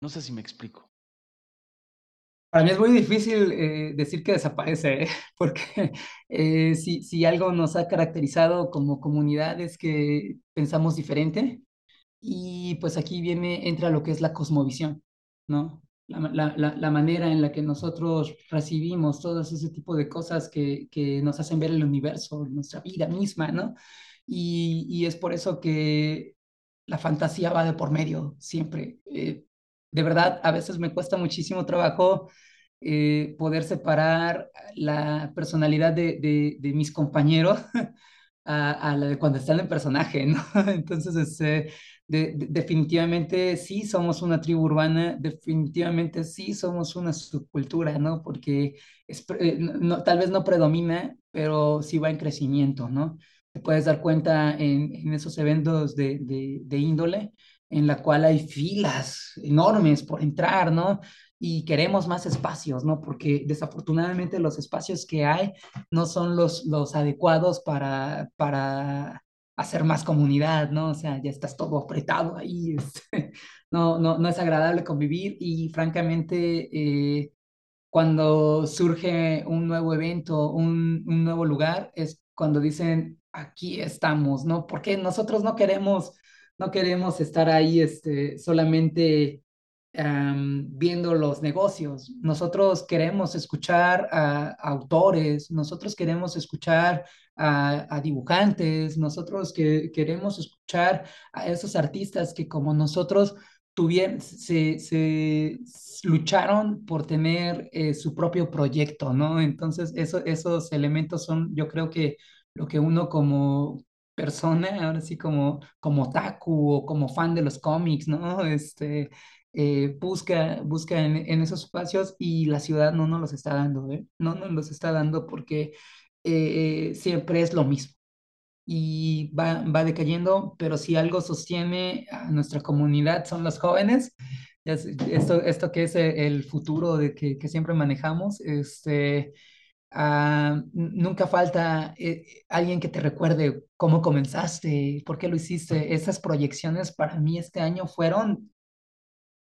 No sé si me explico. Para mí es muy difícil eh, decir que desaparece, ¿eh? porque eh, si, si algo nos ha caracterizado como comunidad es que pensamos diferente y pues aquí viene, entra lo que es la cosmovisión, ¿no? La, la, la, manera en la que nosotros recibimos todo ese tipo de cosas que, que nos hacen ver el universo, nuestra vida misma, ¿no? Y, y es por eso que la fantasía va de por medio siempre. Eh, de verdad, a veces me cuesta muchísimo trabajo eh, poder separar la personalidad de, de, mis compañeros a, la de cuando están en personaje, ¿no? Entonces, este, de, definitivamente sí somos una tribu urbana, definitivamente sí somos una subcultura, ¿no? Porque es, eh, tal vez no predomina, pero sí va en crecimiento, ¿no? Te puedes dar cuenta en, en esos eventos de, de, índole en la cual hay filas enormes por entrar, ¿no? y queremos más espacios, ¿no? Porque desafortunadamente los espacios que hay no son los, los adecuados para, para hacer más comunidad, ¿no? O sea, ya estás todo apretado ahí, este, no, no, no es agradable convivir y francamente, eh, cuando surge un nuevo evento, un, un, nuevo lugar, es cuando dicen, aquí estamos, ¿no? Porque nosotros no queremos, no queremos estar ahí este, solamente viendo los negocios. Nosotros queremos escuchar a, autores, nosotros queremos escuchar a, a dibujantes, nosotros que queremos escuchar a esos artistas que como nosotros tuvieron, se, se lucharon por tener eh, su propio proyecto, ¿no? Entonces, eso, esos elementos son, yo creo que lo que uno como persona, ahora sí como, como taku o como fan de los cómics, ¿no? Este, eh, busca, busca en, en, esos espacios y la ciudad no nos los está dando, ¿eh? No nos los está dando porque eh, siempre es lo mismo y va, va decayendo, pero si algo sostiene a nuestra comunidad son los jóvenes. Esto, esto que es el futuro de que, que siempre manejamos, este, uh, nunca falta eh, alguien que te recuerde cómo comenzaste, por qué lo hiciste. Esas proyecciones para mí este año fueron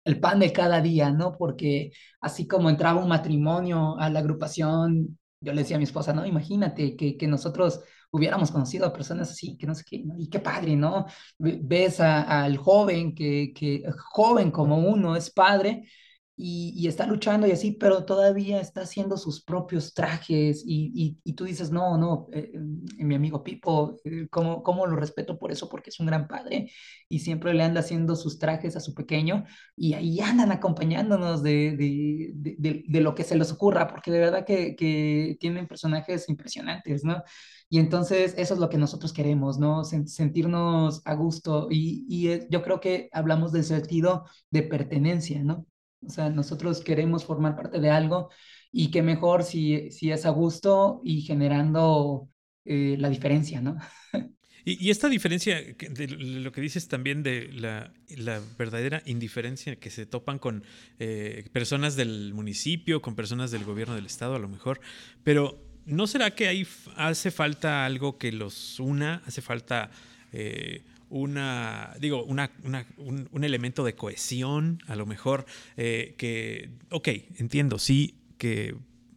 el pan de cada día, ¿no? Porque así como entraba un matrimonio a la agrupación, yo le decía a mi esposa, no, imagínate que, que nosotros hubiéramos conocido a personas así, que no sé qué, ¿no? y qué padre, ¿no? Ves al joven que, que, joven como uno, es padre, y, está luchando y así, pero todavía está haciendo sus propios trajes y, y, tú dices, no, no, eh, eh, mi amigo Pipo, eh, ¿cómo, ¿cómo, lo respeto por eso? Porque es un gran padre y siempre le anda haciendo sus trajes a su pequeño y ahí andan acompañándonos de, de, de, de lo que se les ocurra, porque de verdad que, que, tienen personajes impresionantes, ¿no? Y entonces eso es lo que nosotros queremos, ¿no? Sentirnos a gusto y, y yo creo que hablamos del sentido de pertenencia, ¿no? O sea, nosotros queremos formar parte de algo y qué mejor si, si es a gusto y generando eh, la diferencia, ¿no? Y, esta diferencia, de lo que dices también de la, la verdadera indiferencia que se topan con eh, personas del municipio, con personas del gobierno del estado a lo mejor, pero ¿no será que ahí hace falta algo que los una? Hace falta... Eh, una, digo, un, un, elemento de cohesión, a lo mejor, eh, que, ok, entiendo, sí, que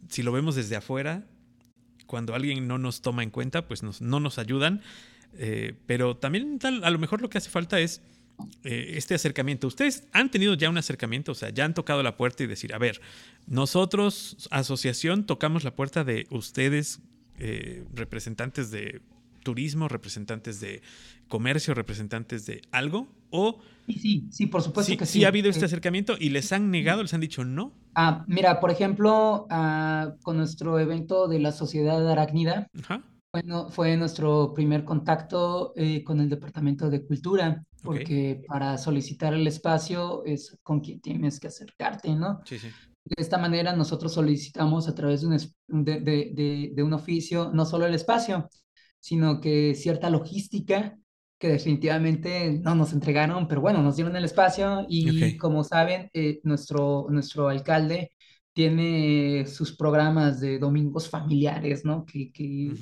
si lo vemos desde afuera, cuando alguien no nos toma en cuenta, pues nos, no nos ayudan, eh, pero también tal, a lo mejor lo que hace falta es eh, este acercamiento. Ustedes han tenido ya un acercamiento, o sea, ya han tocado la puerta y decir, a ver, nosotros, asociación, tocamos la puerta de ustedes, representantes de turismo, representantes de comercio, representantes de algo? ¿O sí, sí, por supuesto sí, que sí. Sí ha habido este acercamiento y les han negado, les han dicho no. Ah, mira, por ejemplo, ah, con nuestro evento de la Sociedad Arácnida, Ajá. Bueno, fue nuestro primer contacto eh, con el Departamento de Cultura, porque okay. para solicitar el espacio es con quien tienes que acercarte, ¿no? Sí, sí. De esta manera nosotros solicitamos a través de un, de, de, de, de un oficio no solo el espacio, sino que cierta logística que definitivamente no nos entregaron, pero bueno, nos dieron el espacio y okay. como saben, eh, nuestro, nuestro alcalde tiene sus programas de domingos familiares, ¿no? Que, que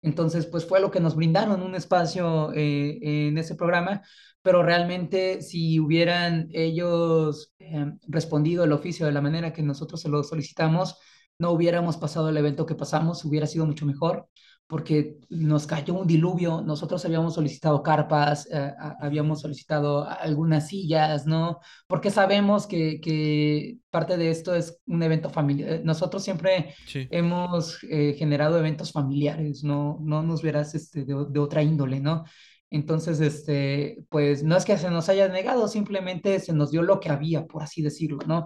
entonces, pues fue lo que nos brindaron un espacio eh, en ese programa, pero realmente si hubieran ellos eh, respondido el oficio de la manera que nosotros se lo solicitamos, no hubiéramos pasado el evento que pasamos, hubiera sido mucho mejor porque nos cayó un diluvio, nosotros habíamos solicitado carpas, eh, habíamos solicitado algunas sillas, ¿no? Porque sabemos que, que, parte de esto es un evento familiar. Nosotros siempre hemos eh, generado eventos familiares, ¿no? No nos verás este, de, otra índole, ¿no? Entonces, este, pues no es que se nos haya negado, simplemente se nos dio lo que había, por así decirlo, ¿no?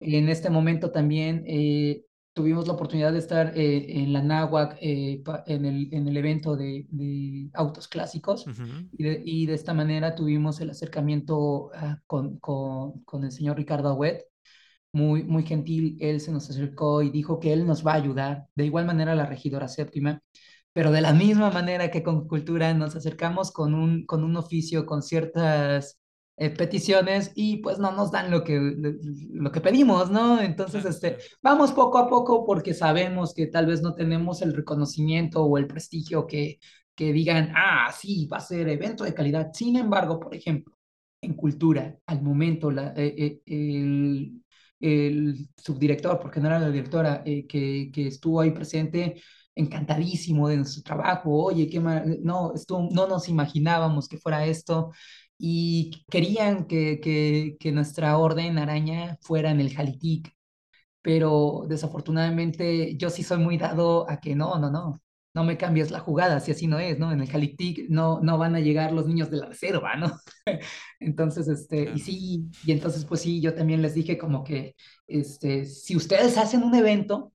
En este momento también eh, tuvimos la oportunidad de estar eh, en la NAWAC eh, en, el, en el evento de, de autos clásicos y, de, y, de, esta manera tuvimos el acercamiento ah, con, con, con, el señor Ricardo Agüet, muy, muy gentil, él se nos acercó y dijo que él nos va a ayudar, de igual manera la regidora séptima, pero de la misma manera que con cultura nos acercamos con un, con un oficio, con ciertas eh, peticiones y pues no nos dan lo que, lo que pedimos, ¿no? Entonces, este, vamos poco a poco porque sabemos que tal vez no tenemos el reconocimiento o el prestigio que, que digan, ah, sí, va a ser evento de calidad. Sin embargo, por ejemplo, en cultura, al momento, la, eh, eh, el, el, subdirector, porque no era la directora, que, que estuvo ahí presente, encantadísimo de nuestro trabajo, oye, qué no, esto, no nos imaginábamos que fuera esto, y querían que, que, que nuestra orden araña fuera en el Jalitic, pero desafortunadamente yo sí soy muy dado a que no, no, no, no me cambies la jugada, si así no es, ¿no? En el Jalitic no, no van a llegar los niños de la reserva, ¿no? entonces, este, y sí, y entonces pues sí, yo también les dije como que, este, si ustedes hacen un evento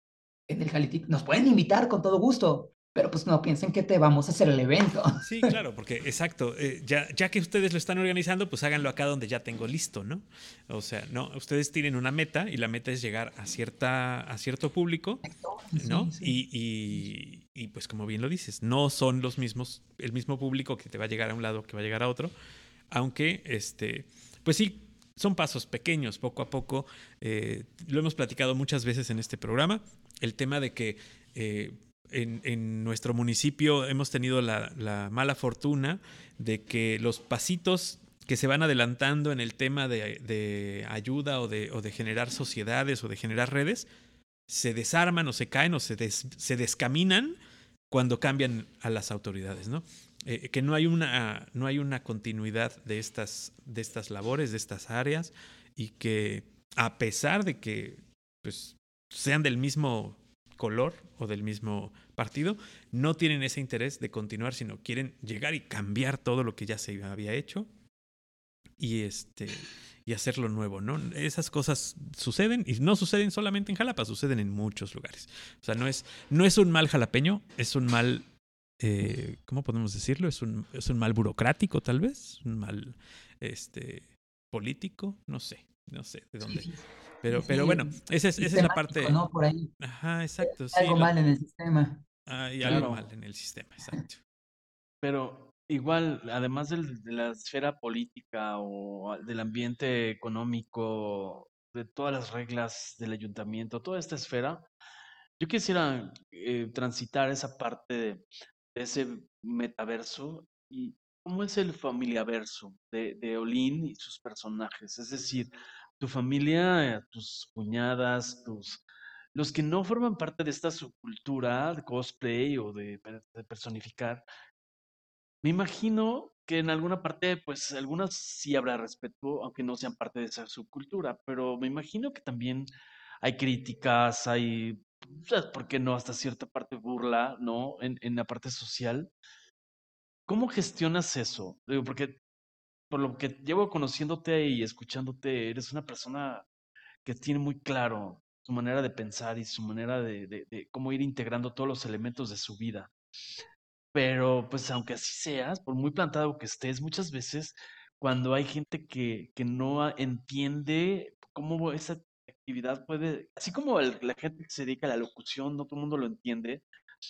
en el Jalitic, nos pueden invitar con todo gusto, pero pues no piensen que te vamos a hacer el evento. Sí, claro, porque exacto, eh, ya, ya que ustedes lo están organizando, pues háganlo acá donde ya tengo listo, ¿no? O sea, no, ustedes tienen una meta y la meta es llegar a, cierta, a cierto público, ¿no? Y, y, y, pues como bien lo dices, no son los mismos, el mismo público que te va a llegar a un lado que va a llegar a otro, aunque, este, pues sí, son pasos pequeños, poco a poco. Eh, lo hemos platicado muchas veces en este programa, el tema de que... Eh, en, nuestro municipio hemos tenido la, mala fortuna de que los pasitos que se van adelantando en el tema de, ayuda o de, generar sociedades o de generar redes, se desarman o se caen o se, se descaminan cuando cambian a las autoridades, ¿no? Eh, que no hay, una, no hay una continuidad de estas, de estas labores, de estas áreas, y que a pesar de que pues, sean del mismo color o del mismo partido, no tienen ese interés de continuar, sino quieren llegar y cambiar todo lo que ya se había hecho y este y hacerlo nuevo, ¿no? Esas cosas suceden y no suceden solamente en Jalapa, suceden en muchos lugares. O sea, no es, no es un mal jalapeño, es un mal, eh, ¿cómo podemos decirlo? Es un, es un mal burocrático, tal vez, un mal este, político, no sé, no sé de dónde. Pero, pero bueno, esa es, esa es la parte. ¿no? Por ahí. Ajá, exacto. Hay algo mal en el sistema. Hay algo mal en el sistema, exacto. Pero igual, además del, de la esfera política o del ambiente económico, de todas las reglas del ayuntamiento, toda esta esfera, yo quisiera eh, transitar esa parte de, de, ese metaverso y cómo es el familiaverso de, de Olin y sus personajes. Es decir, tu familia, tus cuñadas, tus los que no forman parte de esta subcultura de cosplay o de, personificar, me imagino que en alguna parte, pues algunas sí habrá respeto, aunque no sean parte de esa subcultura, pero me imagino que también hay críticas, hay, ¿por qué no? Hasta cierta parte burla, ¿no? En, en la parte social. ¿Cómo gestionas eso? Digo, porque por lo que llevo conociéndote y escuchándote, eres una persona que tiene muy claro su manera de pensar y su manera de, de, cómo ir integrando todos los elementos de su vida. Pero pues aunque así seas, por muy plantado que estés, muchas veces cuando hay gente que, que no entiende cómo esa actividad puede, así como la gente que se dedica a la locución, no todo el mundo lo entiende,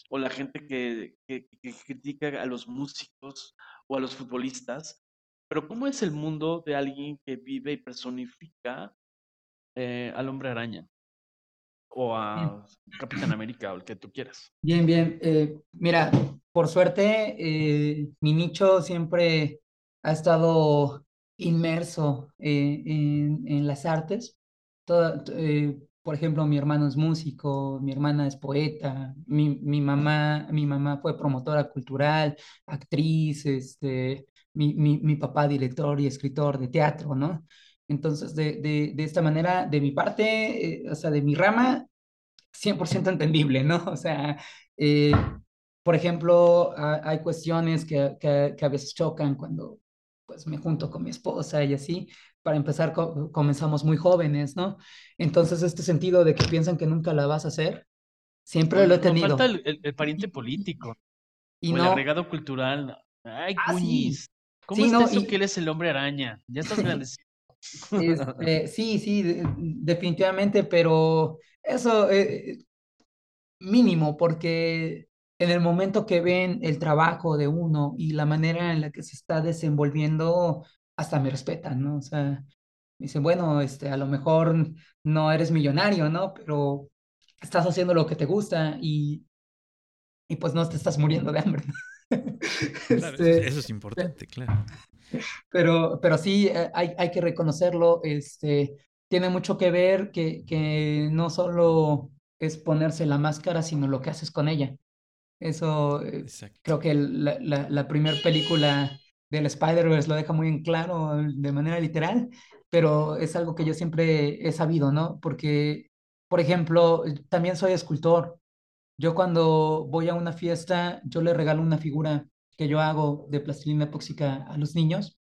o la gente que, que, que critica a los músicos o a los futbolistas, pero ¿cómo es el mundo de alguien que vive y personifica eh, al hombre araña? o a Capitán América o el que tú quieras. Bien, bien. Eh, mira, por suerte, eh, mi nicho siempre ha estado inmerso eh, en, en, las artes. Toda, por ejemplo, mi hermano es músico, mi hermana es poeta, mi, mi, mamá, mi mamá fue promotora cultural, actriz, este, mi, mi, mi papá director y escritor de teatro, ¿no? Entonces, de, de, de esta manera, de mi parte, eh, o sea, de mi rama, 100% entendible, ¿no? O sea, eh, por ejemplo, hay cuestiones que, que, que, a veces chocan cuando pues me junto con mi esposa y así, para empezar, comenzamos muy jóvenes, ¿no? Entonces, este sentido de que piensan que nunca la vas a hacer, siempre lo he tenido. falta el, el, pariente político. Y o no... el agregado cultural. Ay, ah, Cuñiz. Sí. ¿Cómo sí, es no, eso y... que él es el hombre araña? Ya estás grande. Este, sí, sí, definitivamente, pero eso eh, mínimo, porque en el momento que ven el trabajo de uno y la manera en la que se está desenvolviendo, hasta me respetan, ¿no? O sea, dicen, bueno, este, a lo mejor no eres millonario, ¿no? Pero estás haciendo lo que te gusta y, y pues no te estás muriendo de hambre. Claro, este, eso es importante, claro. Pero, pero sí, eh, hay, hay que reconocerlo, este, tiene mucho que ver que, que no solo es ponerse la máscara, sino lo que haces con ella. Eso eh, Exacto. creo que la, la, la primera película del Spider-Verse lo deja muy en claro de manera literal, pero es algo que yo siempre he sabido, ¿no? Porque, por ejemplo, también soy escultor. Yo cuando voy a una fiesta, yo le regalo una figura que yo hago de plastilina epóxica a los niños,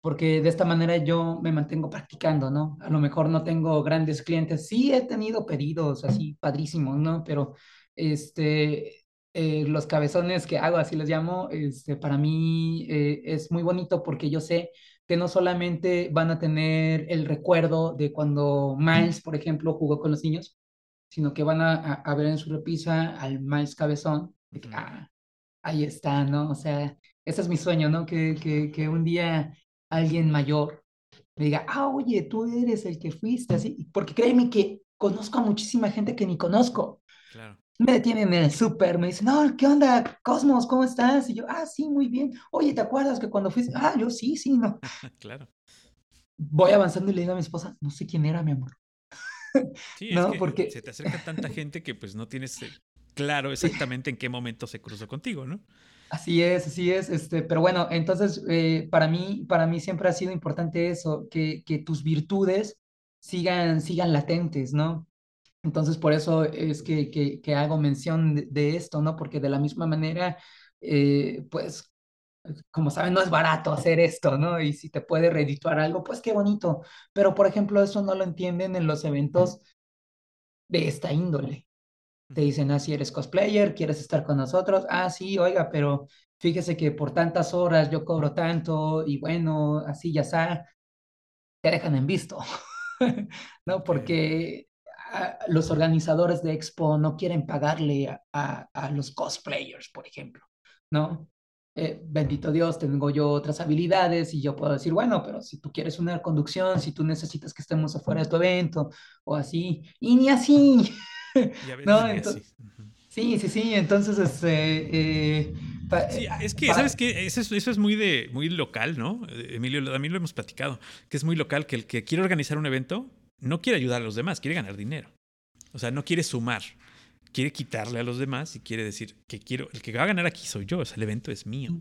porque de esta manera yo me mantengo practicando, ¿no? A lo mejor no tengo grandes clientes, sí he tenido pedidos así padrísimos, ¿no? Pero este, eh, los cabezones que hago, así les llamo, este, para mí eh, es muy bonito porque yo sé que no solamente van a tener el recuerdo de cuando Miles, por ejemplo, jugó con los niños, sino que van a, a, a ver en su repisa al Miles Cabezón, de que, ah, ahí está, ¿no? O sea, ese es mi sueño, ¿no? Que, que, que un día alguien mayor me diga, ah, oye, tú eres el que fuiste, así, porque créeme que conozco a muchísima gente que ni conozco. Claro me detienen en el súper, me dicen, no, ¿qué onda, Cosmos? ¿Cómo estás? Y yo, ah, sí, muy bien. Oye, ¿te acuerdas que cuando fuiste? Ah, yo sí, sí, no. claro. Voy avanzando y le digo a mi esposa, no sé quién era, mi amor. Sí, no, es que porque se te acerca tanta gente que pues no tienes eh, claro exactamente en qué momento se cruzó contigo, ¿no? Así es, así es, este, pero bueno, entonces eh, para mí, para mí siempre ha sido importante eso, que, que tus virtudes sigan, sigan latentes, ¿no? Entonces, por eso es que, que, que hago mención de, de, esto, ¿no? Porque de la misma manera, eh, pues, como saben, no es barato hacer esto, ¿no? Y si te puede redituar algo, pues qué bonito. Pero, por ejemplo, eso no lo entienden en los eventos de esta índole. Te dicen, ah, si eres cosplayer, quieres estar con nosotros. Ah, sí, oiga, pero fíjese que por tantas horas yo cobro tanto y bueno, así ya está. Te dejan en visto, ¿no? Porque los organizadores de Expo no quieren pagarle a, a, a los cosplayers, por ejemplo, ¿no? Eh, bendito Dios, tengo yo otras habilidades y yo puedo decir, bueno, pero si tú quieres una conducción, si tú necesitas que estemos afuera de tu evento o así, y ni así, ¿no? Entonces, sí, sí, sí, entonces, este... Eh, sí, es que, ¿sabes qué? Eso es, eso es, muy, de, muy local, ¿no? Emilio, a mí lo hemos platicado, que es muy local, que el que quiere organizar un evento no quiere ayudar a los demás, quiere ganar dinero. O sea, no quiere sumar, quiere quitarle a los demás y quiere decir que quiero, el que va a ganar aquí soy yo, el evento es mío.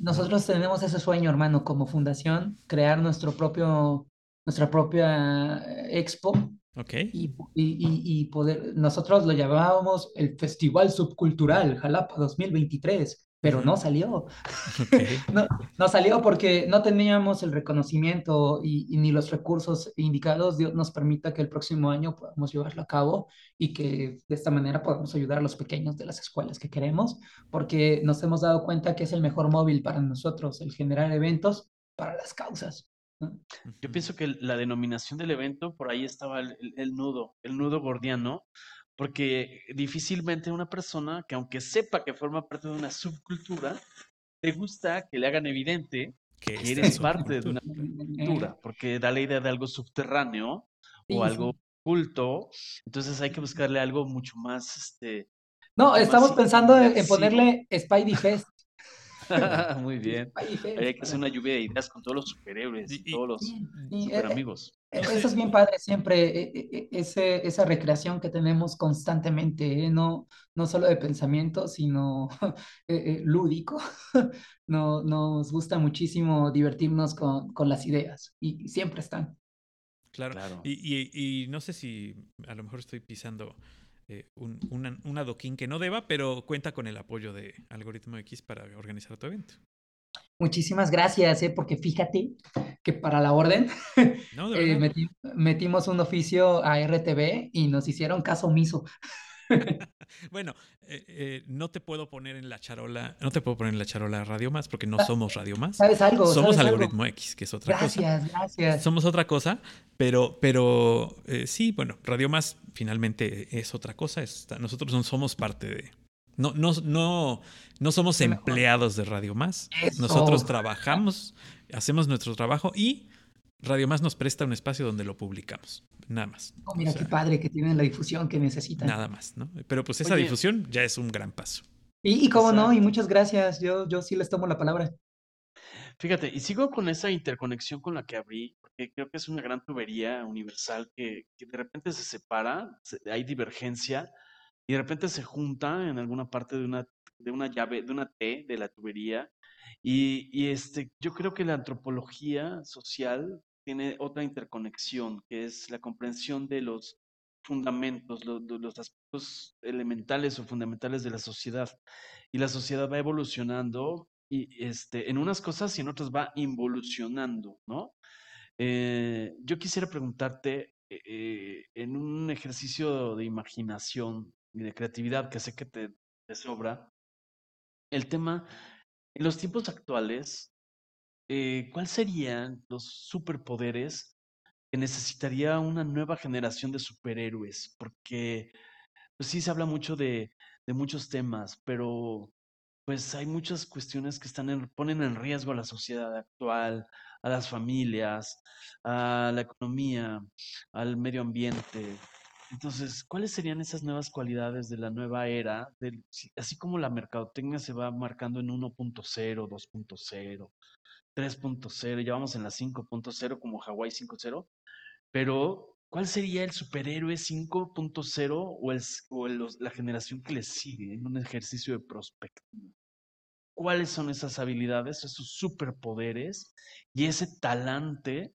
Nosotros tenemos ese sueño, hermano, como fundación, crear nuestro propio, nuestra propia eh, expo. Ok. Y, y, y poder, nosotros lo llamábamos el Festival Subcultural Jalapa 2023 pero no salió. Okay. no, no, salió porque no teníamos el reconocimiento y, y, ni los recursos indicados. Dios nos permita que el próximo año podamos llevarlo a cabo y que de esta manera podamos ayudar a los pequeños de las escuelas que queremos, porque nos hemos dado cuenta que es el mejor móvil para nosotros, el generar eventos para las causas. Yo pienso que la denominación del evento, por ahí estaba el, el, el nudo, el nudo gordiano, porque difícilmente una persona que aunque sepa que forma parte de una subcultura, te gusta que le hagan evidente que, eres parte de una subcultura, porque da la idea de algo subterráneo sí, o algo culto, entonces hay que buscarle algo mucho más, este... No, estamos más pensando en, ponerle Spidey Fest. Muy bien. Spidey Fest. Hay que hacer una lluvia de ideas con todos los superhéroes y, Y- y- todos los Sí, sí, super eh, amigos. Eh, Eso es bien padre siempre, eh, eh, ese, esa recreación que tenemos constantemente, ¿eh? No, no solo de pensamiento, sino eh, eh, lúdico. No, nos gusta muchísimo divertirnos con, con las ideas y siempre están. Claro. Claro. Y, y- y no sé si a lo mejor estoy pisando eh, un, una- un adoquín que no deba, pero cuenta con el apoyo de Algoritmo X para organizar tu evento. Muchísimas gracias, ¿eh? Porque fíjate que para la orden No, eh, meti- metimos un oficio a RTV y nos hicieron caso omiso. Bueno, eh, eh, no te puedo poner en la charola, no te puedo poner en la charola Radio Más porque no Ah, somos Radio Más. ¿Sabes algo? Somos ¿Sabes algo? Algoritmo X, que es otra cosa. Gracias, gracias. Somos otra cosa, pero, pero eh, sí, bueno, Radio Más finalmente es otra cosa. nosotros no somos parte de. No, no, no, no somos empleados de Radio Más. Eso. Nosotros trabajamos, hacemos nuestro trabajo y Radio Más nos presta un espacio donde lo publicamos. Nada más. Oh, mira O sea, qué padre que tienen la difusión que necesitan. Nada más, ¿no? Pero pues esa Oye. difusión ya es un gran paso. Y, y cómo no, y muchas gracias. Yo, yo sí les tomo la palabra. Fíjate, y sigo con esa interconexión con la que abrí, porque creo que es una gran tubería universal que, que de repente se separa, se- hay divergencia, y de repente se junta en alguna parte de una, de una llave, de una T de la tubería. Y, y este, yo creo que la antropología social tiene otra interconexión, que es la comprensión de los fundamentos, lo- de los aspectos elementales o fundamentales de la sociedad. Y la sociedad va evolucionando y este, en unas cosas y en otras va involucionando, ¿no? Eh, yo quisiera preguntarte, eh, eh, en un ejercicio de imaginación y de creatividad que sé que te, te sobra, el tema, en los tiempos actuales, eh, ¿cuáles serían los superpoderes que necesitaría una nueva generación de superhéroes? Porque, pues sí, se habla mucho de, de muchos temas, pero pues hay muchas cuestiones que están en- ponen en riesgo a la sociedad actual, a las familias, a la economía, al medio ambiente. Entonces, ¿cuáles serían esas nuevas cualidades de la nueva era? Así como la mercadotecnia se va marcando en 1.0, 2.0, 3.0, ya vamos en la 5.0 como Hawaii 5.0, pero ¿cuál sería el superhéroe 5.0 o, el, o el- la generación que le sigue en un ejercicio de prospectiva? ¿Cuáles son esas habilidades, esos superpoderes y ese talante?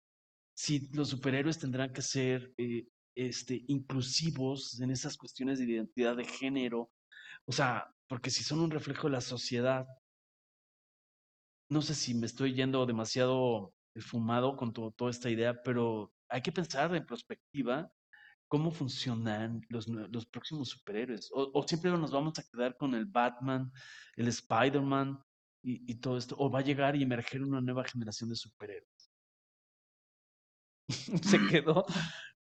Si los superhéroes tendrán que ser eh, este, inclusivos en esas cuestiones de identidad de género, o sea, porque si son un reflejo de la sociedad, no sé si me estoy yendo demasiado fumado con to- toda esta idea, pero hay que pensar en perspectiva cómo funcionan los, los próximos superhéroes. O, o siempre nos vamos a quedar con el Batman, el Spider-Man y, y todo esto. O va a llegar y emerger una nueva generación de superhéroes. Se quedó.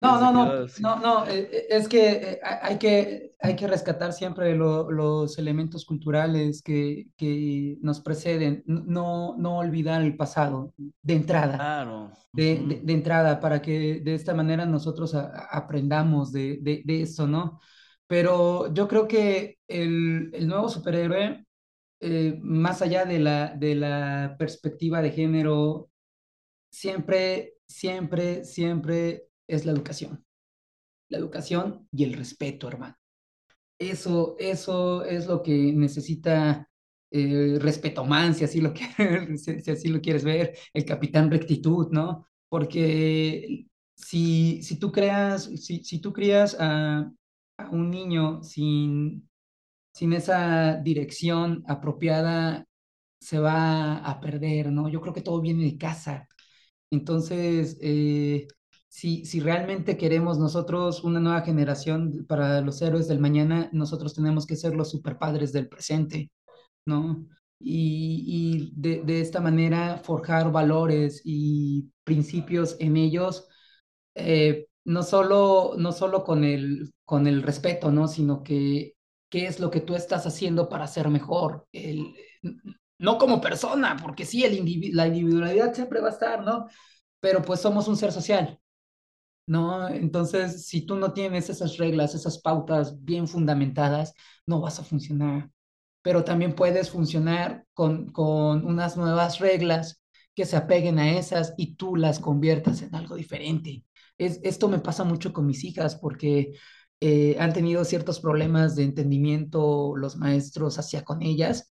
No, no, no, no, no, es que eh, ha- hay que, hay que rescatar siempre lo- los elementos culturales que, que nos preceden, no, no olvidar el pasado de entrada. Claro. de, de- de entrada para que de esta manera nosotros a- a- aprendamos de, de, de esto, ¿no? Pero yo creo que el, el nuevo superhéroe, eh, más allá de la, de la perspectiva de género, siempre, siempre, siempre es la educación. La educación y el respeto, hermano. Eso, eso es lo que necesita eh, Respetoman, si así lo quieres, si, si así lo quieres ver, el Capitán Rectitud, ¿no? Porque si, si tú creas, si, si tú crías a, a un niño sin, sin esa dirección apropiada, se va a perder, ¿no? Yo creo que todo viene de casa. Entonces, eh, si, si realmente queremos nosotros una nueva generación para los héroes del mañana, nosotros tenemos que ser los superpadres del presente, ¿no? Y, y de, de esta manera forjar valores y principios en ellos, eh, no solo, no solo con el, con el respeto, ¿no? Sino que qué es lo que tú estás haciendo para ser mejor. El, no como persona, porque sí, el individu- la individualidad siempre va a estar, ¿no? Pero pues somos un ser social. ¿No? Entonces, si tú no tienes esas reglas, esas pautas bien fundamentadas, no vas a funcionar. Pero también puedes funcionar con, con unas nuevas reglas que se apeguen a esas y tú las conviertas en algo diferente. Es, esto me pasa mucho con mis hijas porque eh, han tenido ciertos problemas de entendimiento los maestros hacia con ellas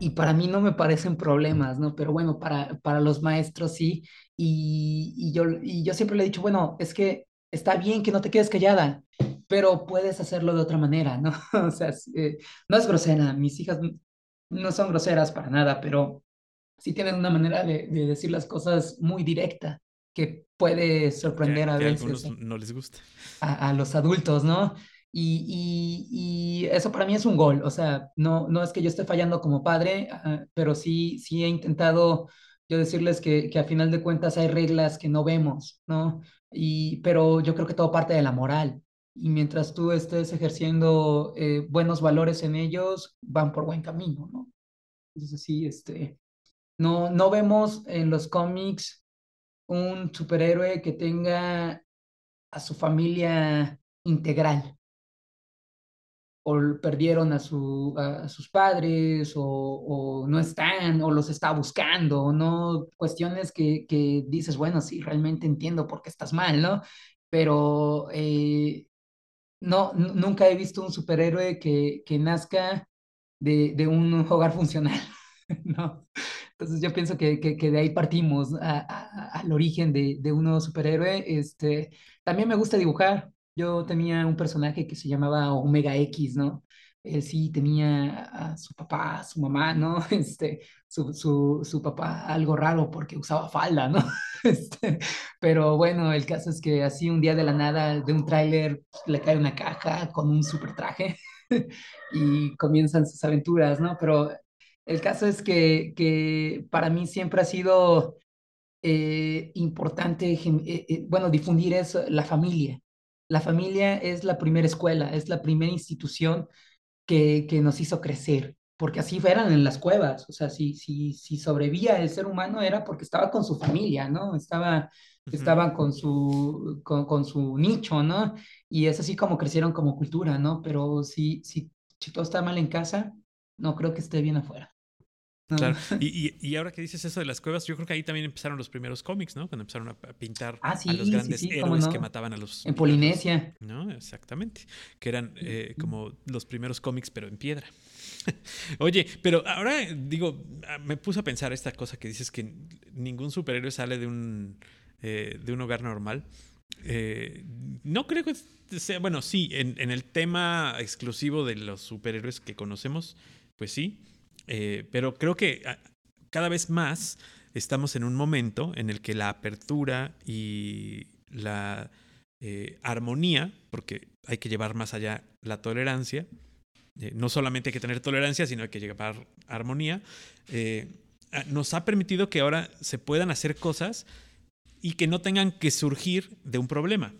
y para mí no me parecen problemas, ¿no? Pero bueno, para, para los maestros sí. Y, y, yo, y yo siempre le he dicho, bueno, es que está bien que no te quedes callada, pero puedes hacerlo de otra manera, ¿no? o sea, eh, no es grosera, mis hijas no son groseras para nada, pero sí tienen una manera de, de decir las cosas muy directa que puede sorprender a veces. A algunos no les gusta. A, a los adultos, ¿no? Y, y, eso para mí es un gol, o sea, no, no es que yo esté fallando como padre, uh, pero sí, sí he intentado yo decirles que, que a final de cuentas hay reglas que no vemos, ¿no? Y, pero yo creo que todo parte de la moral. Y mientras tú estés ejerciendo eh, buenos valores en ellos, van por buen camino, ¿no? Entonces, sí, este, no, no vemos en los cómics un superhéroe que tenga a su familia integral, o perdieron a, su, a sus padres o, o, no están o los está buscando, ¿no? Cuestiones que, que, dices, bueno, sí, realmente entiendo por qué estás mal, ¿no? Pero eh, no, nunca he visto un superhéroe que, que nazca de, de, un hogar funcional, ¿no? Entonces yo pienso que, que, que de ahí partimos a, a, al origen de, de uno superhéroe. Este, también me gusta dibujar, yo tenía un personaje que se llamaba Omega X, ¿no? Él sí tenía a su papá, a su mamá, ¿no? Este, su, su, su papá algo raro porque usaba falda, ¿no? Este, pero bueno, el caso es que así un día de la nada de un tráiler le cae una caja con un super traje y comienzan sus aventuras, ¿no? Pero el caso es que, que para mí siempre ha sido eh, importante, eh, eh, bueno, difundir eso, la familia, la familia es la primera escuela, es la primera institución que, que nos hizo crecer, porque así eran en las cuevas, o sea, si, si, si sobrevivía el ser humano era porque estaba con su familia, ¿no? Estaba, uh -huh. con su, con, con, su nicho, ¿no? Y es así como crecieron como cultura, ¿no? Pero si, si, si todo está mal en casa, no creo que esté bien afuera. Claro. Y, y, y, ahora que dices eso de las cuevas, yo creo que ahí también empezaron los primeros cómics, ¿no? Cuando empezaron a pintar ah, sí, a los grandes sí, sí, héroes no? que mataban a los. En Polinesia. ¿No? Exactamente. Que eran eh, como los primeros cómics, pero en piedra. Oye, pero ahora digo, ah, me puse a pensar esta cosa que dices que ningún superhéroe sale de un, eh, de un hogar normal. Eh, no creo que sea, bueno, sí, en, en el tema exclusivo de los superhéroes que conocemos, pues sí. Eh, pero creo que ah, cada vez más estamos en un momento en el que la apertura y la eh, armonía, porque hay que llevar más allá la tolerancia, eh, no solamente hay que tener tolerancia, sino hay que llevar armonía, eh, nos ha permitido que ahora se puedan hacer cosas y que no tengan que surgir de un problema.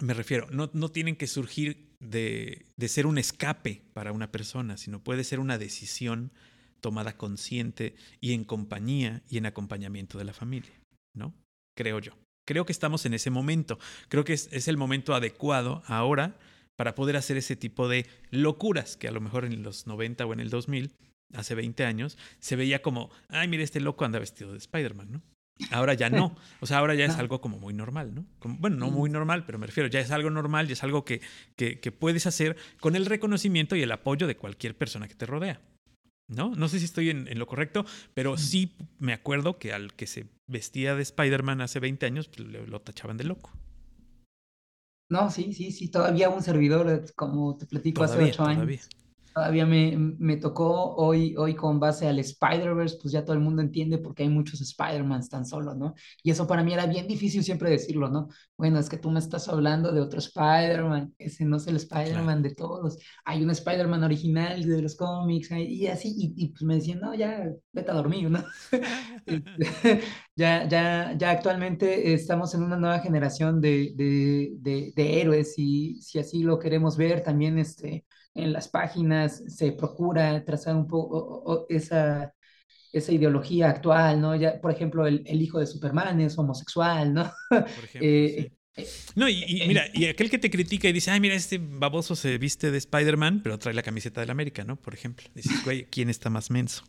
Me refiero, no, no tienen que surgir de, de, ser un escape para una persona, sino puede ser una decisión tomada consciente y en compañía y en acompañamiento de la familia, ¿no? Creo yo. Creo que estamos en ese momento. Creo que es, es el momento adecuado ahora para poder hacer ese tipo de locuras que a lo mejor en los 90 o en el 2000, hace 20 años, se veía como, ay, mire, este loco anda vestido de Spider-Man, ¿no? Ahora ya no. O sea, ahora ya es algo como muy normal, ¿no? Como, bueno, no muy normal, pero me refiero, ya es algo normal, ya es algo que, que, que, puedes hacer con el reconocimiento y el apoyo de cualquier persona que te rodea. ¿No? No sé si estoy en, en lo correcto, pero sí me acuerdo que al que se vestía de Spider-Man hace 20 años, pues, lo, lo tachaban de loco. No, sí, sí, sí, todavía un servidor, como te platico, todavía, hace ocho años. Todavía todavía me, me, tocó hoy, hoy con base al Spider-Verse, pues ya todo el mundo entiende porque hay muchos Spider-Mans tan solo, ¿no? Y eso para mí era bien difícil siempre decirlo, ¿no? Bueno, es que tú me estás hablando de otro Spider-Man, ese no es el Spider-Man claro. de todos, hay un Spider-Man original de los cómics, y así, y, y, pues me decían, no, ya, vete a dormir, ¿no? ya, ya, ya actualmente estamos en una nueva generación de, de, de, de héroes y si así lo queremos ver, también este en las páginas se procura trazar un poco esa, esa ideología actual, ¿no? Ya, por ejemplo, el, el, hijo de Superman es homosexual, ¿no? Por ejemplo, eh, sí. No, y, y, mira, y aquel que te critica y dice, ay, mira, este baboso se viste de Spider-Man, pero trae la camiseta del América, ¿no? Por ejemplo. Dices, güey, ¿quién está más menso?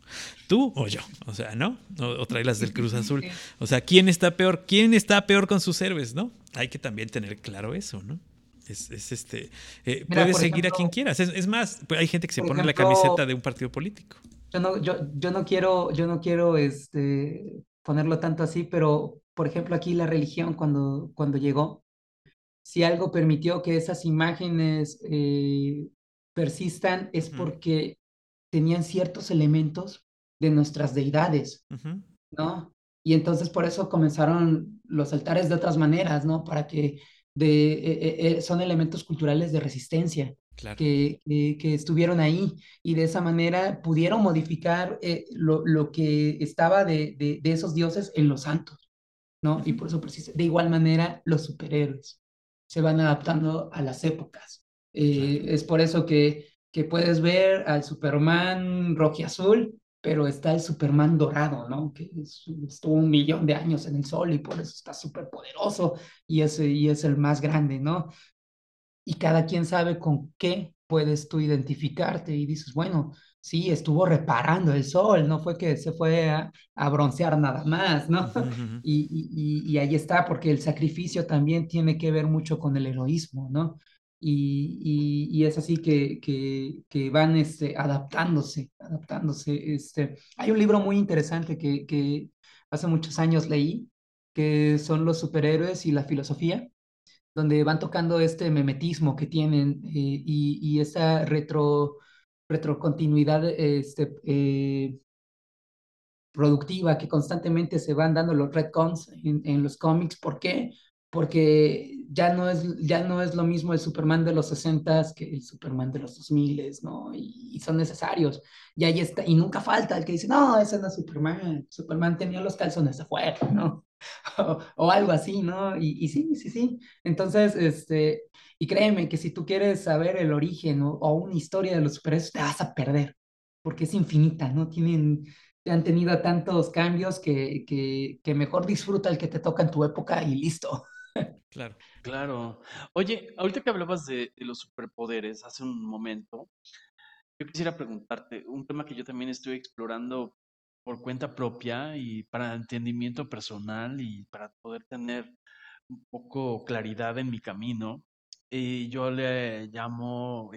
¿Tú o yo? O sea, ¿no? O, o trae las del Cruz Azul. O sea, ¿quién está peor? ¿Quién está peor con sus héroes, no? Hay que también tener claro eso, ¿no? Es, es este. Eh, Mira, puedes seguir a ejemplo- quien quieras. Es, es más, pues, hay gente que se pone la ejemplo- camiseta de un partido político. Yo no, yo, yo no quiero, yo no quiero este, ponerlo tanto así, pero por ejemplo aquí la religión cuando, cuando llegó, si algo permitió que esas imágenes eh, persistan es porque tenían ciertos elementos de nuestras deidades, Ujú. ¿no? Y entonces por eso comenzaron los altares de otras maneras, ¿no? Para que de, eh, eh, eh, son elementos culturales de resistencia Claro. que, que- que estuvieron ahí y de esa manera pudieron modificar lo, lo que estaba de, de- de esos dioses en los santos, ¿no? Y por eso. De igual manera, los superhéroes se van adaptando a las épocas. Es por eso que, que puedes ver al Superman rojiazul, pero está el Superman dorado, ¿no? Que es- estuvo un millón de años en el sol y por eso está súper poderoso y es, y es el más grande, ¿no? y cada quien sabe con qué puedes tú identificarte y dices, bueno, sí, estuvo reparando el sol, no fue que se fue a, a broncear nada más, ¿no? Ujú. Y, y, y- y ahí está, porque el sacrificio también tiene que ver mucho con el heroísmo, ¿no? Y, y, y es así que, que, que van este, adaptándose, adaptándose. Este. Hay un libro muy interesante que, que hace muchos años leí, que son los superhéroes y la filosofía donde van tocando este memetismo que tienen eh, y, y esa retro, retrocontinuidad este, eh, productiva que constantemente se van dando los retcons en, en los cómics. ¿Por qué? Porque ya no, es, ya no es lo mismo el Superman de los 60s que el Superman de los 2000, ¿no? Y, y son necesarios. Y ahí está, y nunca falta el que dice, no, ese no es Superman, Superman tenía los calzones afuera, ¿no? O, o algo así, ¿no? Y, y sí, sí, sí. Entonces, este, y créeme que si tú quieres saber el origen o, o una historia de los superhéroes, te vas a perder, porque es infinita, ¿no? Tienen, han tenido tantos cambios que, que, que mejor disfruta el que te toca en tu época y listo. Claro. Claro. Oye, ahorita que hablabas de, de los superpoderes hace un momento, yo quisiera preguntarte un tema que yo también estoy explorando por cuenta propia y para entendimiento personal y para poder tener un poco claridad en mi camino. Y yo le llamo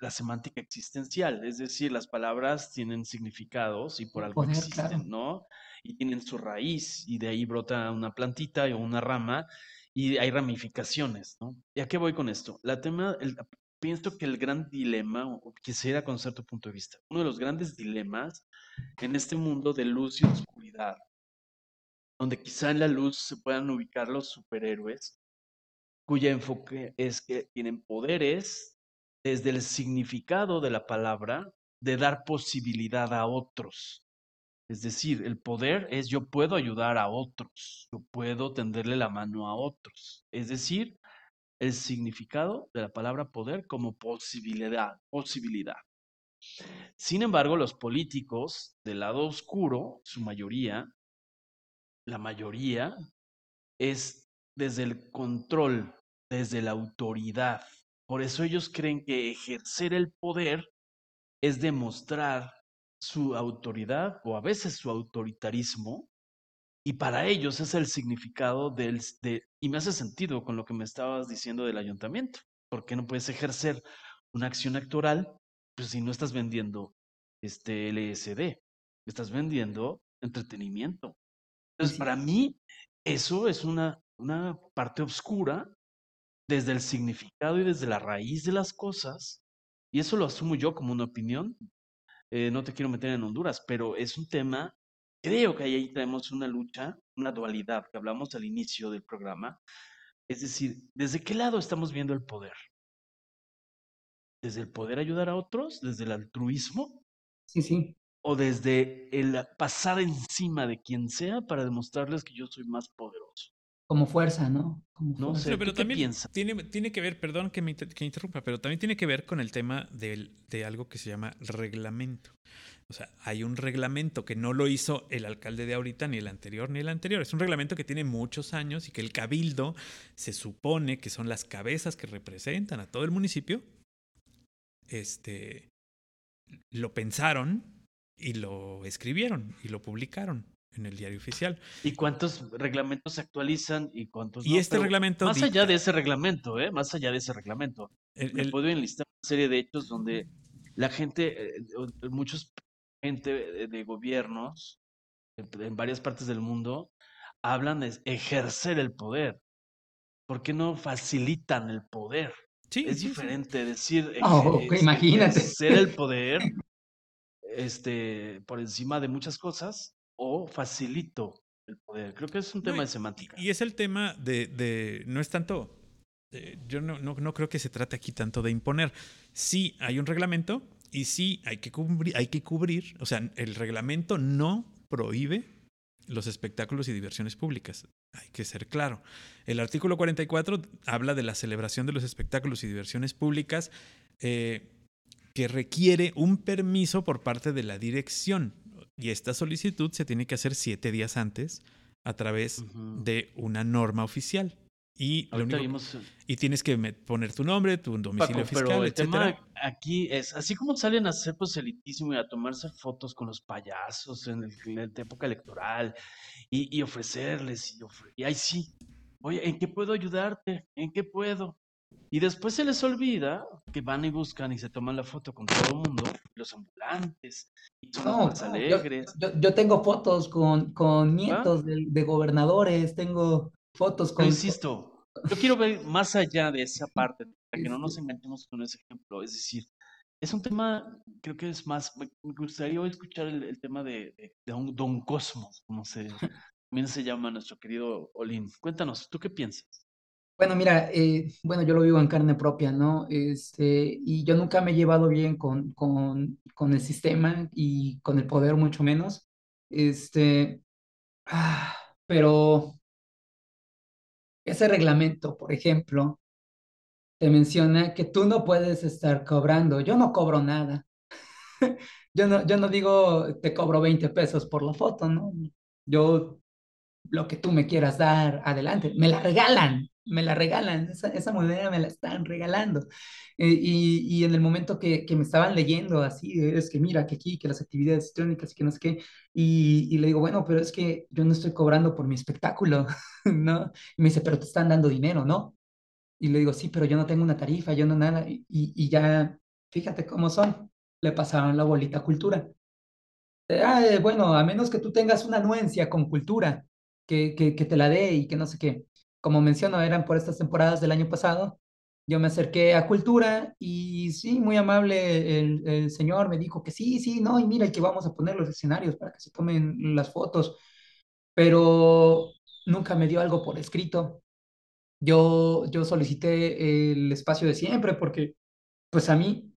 la semántica existencial, es decir, las palabras tienen significados y por algo poder, existen, claro. ¿no? Y tienen su raíz y de ahí brota una plantita o una rama y hay ramificaciones, ¿no? ¿Y a qué voy con esto? La tema, el- pienso que el gran dilema, o quisiera conocer tu punto de vista, uno de los grandes dilemas en este mundo de luz y oscuridad, donde quizá en la luz se puedan ubicar los superhéroes, cuya enfoque es que tienen poderes desde el significado de la palabra de dar posibilidad a otros. Es decir, el poder es yo puedo ayudar a otros, yo puedo tenderle la mano a otros. Es decir, el significado de la palabra poder como posibilidad, posibilidad. Sin embargo, los políticos del lado oscuro, su mayoría, la mayoría, es desde el control, desde la autoridad. Por eso ellos creen que ejercer el poder es demostrar su autoridad o a veces su autoritarismo. Y para ellos es el significado del... De, y me hace sentido con lo que me estabas diciendo del ayuntamiento. ¿Por qué no puedes ejercer una acción actoral pues, si no estás vendiendo este LSD? Estás vendiendo entretenimiento. Entonces, sí. para mí, eso es una, una parte oscura desde el significado y desde la raíz de las cosas. Y eso lo asumo yo como una opinión. Eh, no te quiero meter en Honduras, pero es un tema, creo que ahí tenemos una lucha, una dualidad que hablamos al inicio del programa. Es decir, ¿desde qué lado estamos viendo el poder? ¿Desde el poder ayudar a otros? ¿Desde el altruismo? Sí, sí. ¿O desde el pasar encima de quien sea para demostrarles que yo soy más poderoso? Como fuerza, ¿no? Como No fuerza. sé. pero ¿tú qué también tiene, tiene que ver, perdón que me inter- que interrumpa, pero también tiene que ver con el tema del- de algo que se llama reglamento. O sea, hay un reglamento que no lo hizo el alcalde de ahorita, ni el anterior, ni el anterior. Es un reglamento que tiene muchos años y que el cabildo se supone que son las cabezas que representan a todo el municipio. Este lo pensaron y lo escribieron y lo publicaron en el diario oficial. ¿Y cuántos reglamentos se actualizan y cuántos Y no? este Pero reglamento Más allá de ese reglamento, ¿eh? Más allá de ese reglamento. El- Me el- puedo enlistar una serie de hechos donde la gente, eh, muchos gente de, gobiernos en, en varias partes del mundo hablan de ejercer el poder. ¿Por qué no facilitan el poder? sí, Es sí, sí. diferente decir Oh, eje- ok, es- imagínate. ejercer el poder este, por encima de muchas cosas o facilito el poder. Creo que es un No, tema y- de semántica. Y es el tema de, de- no es tanto, eh, yo no, no, no creo que se trate aquí tanto de imponer. Sí hay un reglamento y sí hay que cubrir, hay que cubrir, o sea, el reglamento no prohíbe los espectáculos y diversiones públicas. Hay que ser claro. El artículo 44 habla de la celebración de los espectáculos y diversiones públicas eh, que requiere un permiso por parte de la dirección. Y esta solicitud se tiene que hacer siete días antes a través de una norma oficial. Y, lo Ahorita único- vimos, eh, y tienes que poner tu nombre, tu domicilio Paco, fiscal, pero el etcétera. tema aquí es, así como salen a hacer proselitismo y a tomarse fotos con los payasos en, el, en la época electoral y, y ofrecerles, y, ofre- y ahí sí, oye, ¿en qué puedo ayudarte? ¿En qué puedo? Y después se les olvida que van y buscan y se toman la foto con todo el mundo, los ambulantes, y son No, más no, yo, alegres. yo- yo tengo fotos con, ¿Ah? con nietos de, de gobernadores, tengo fotos Yo con... insisto, yo quiero ver más allá de esa parte, para que no nos enganchemos con ese ejemplo. Es decir, es un tema, creo que es más, me me gustaría hoy escuchar el, el tema de, de, de un Don Cosmos, como se, también se llama nuestro querido Olin. Cuéntanos, ¿tú qué piensas? Bueno, mira, eh, bueno, yo lo vivo en carne propia, ¿no? Este, y yo nunca me he llevado bien con, con, con el sistema y con el poder, mucho menos. Este, ah, pero ese reglamento, por ejemplo, te menciona que tú no puedes estar cobrando. Yo no cobro nada. Yo no, yo no digo te cobro 20 pesos por la foto, ¿no? Yo lo que tú me quieras dar, adelante. Me la regalan, me la regalan, esa, esa moneda me la están regalando. Eh, y, y en el momento que, que me estaban leyendo así, es que mira, que aquí, que las actividades histriónicas y que no sé qué, y, y le digo, bueno, pero es que yo no estoy cobrando por mi espectáculo, ¿no? Y me dice, pero te están dando dinero, ¿no? Y le digo, sí, pero yo no tengo una tarifa, yo no nada, y, y ya, fíjate cómo son, le pasaron la bolita a cultura. Ah, eh, bueno, a menos que tú tengas una anuencia con cultura, que, que, que te la dé y que no sé qué. Como menciono, eran por estas temporadas del año pasado. Yo me acerqué a cultura y sí, muy amable el, el señor me dijo que sí, sí, no, y mira, que vamos a poner los escenarios para que se tomen las fotos, pero nunca me dio algo por escrito. Yo, yo solicité el espacio de siempre porque, pues a mí,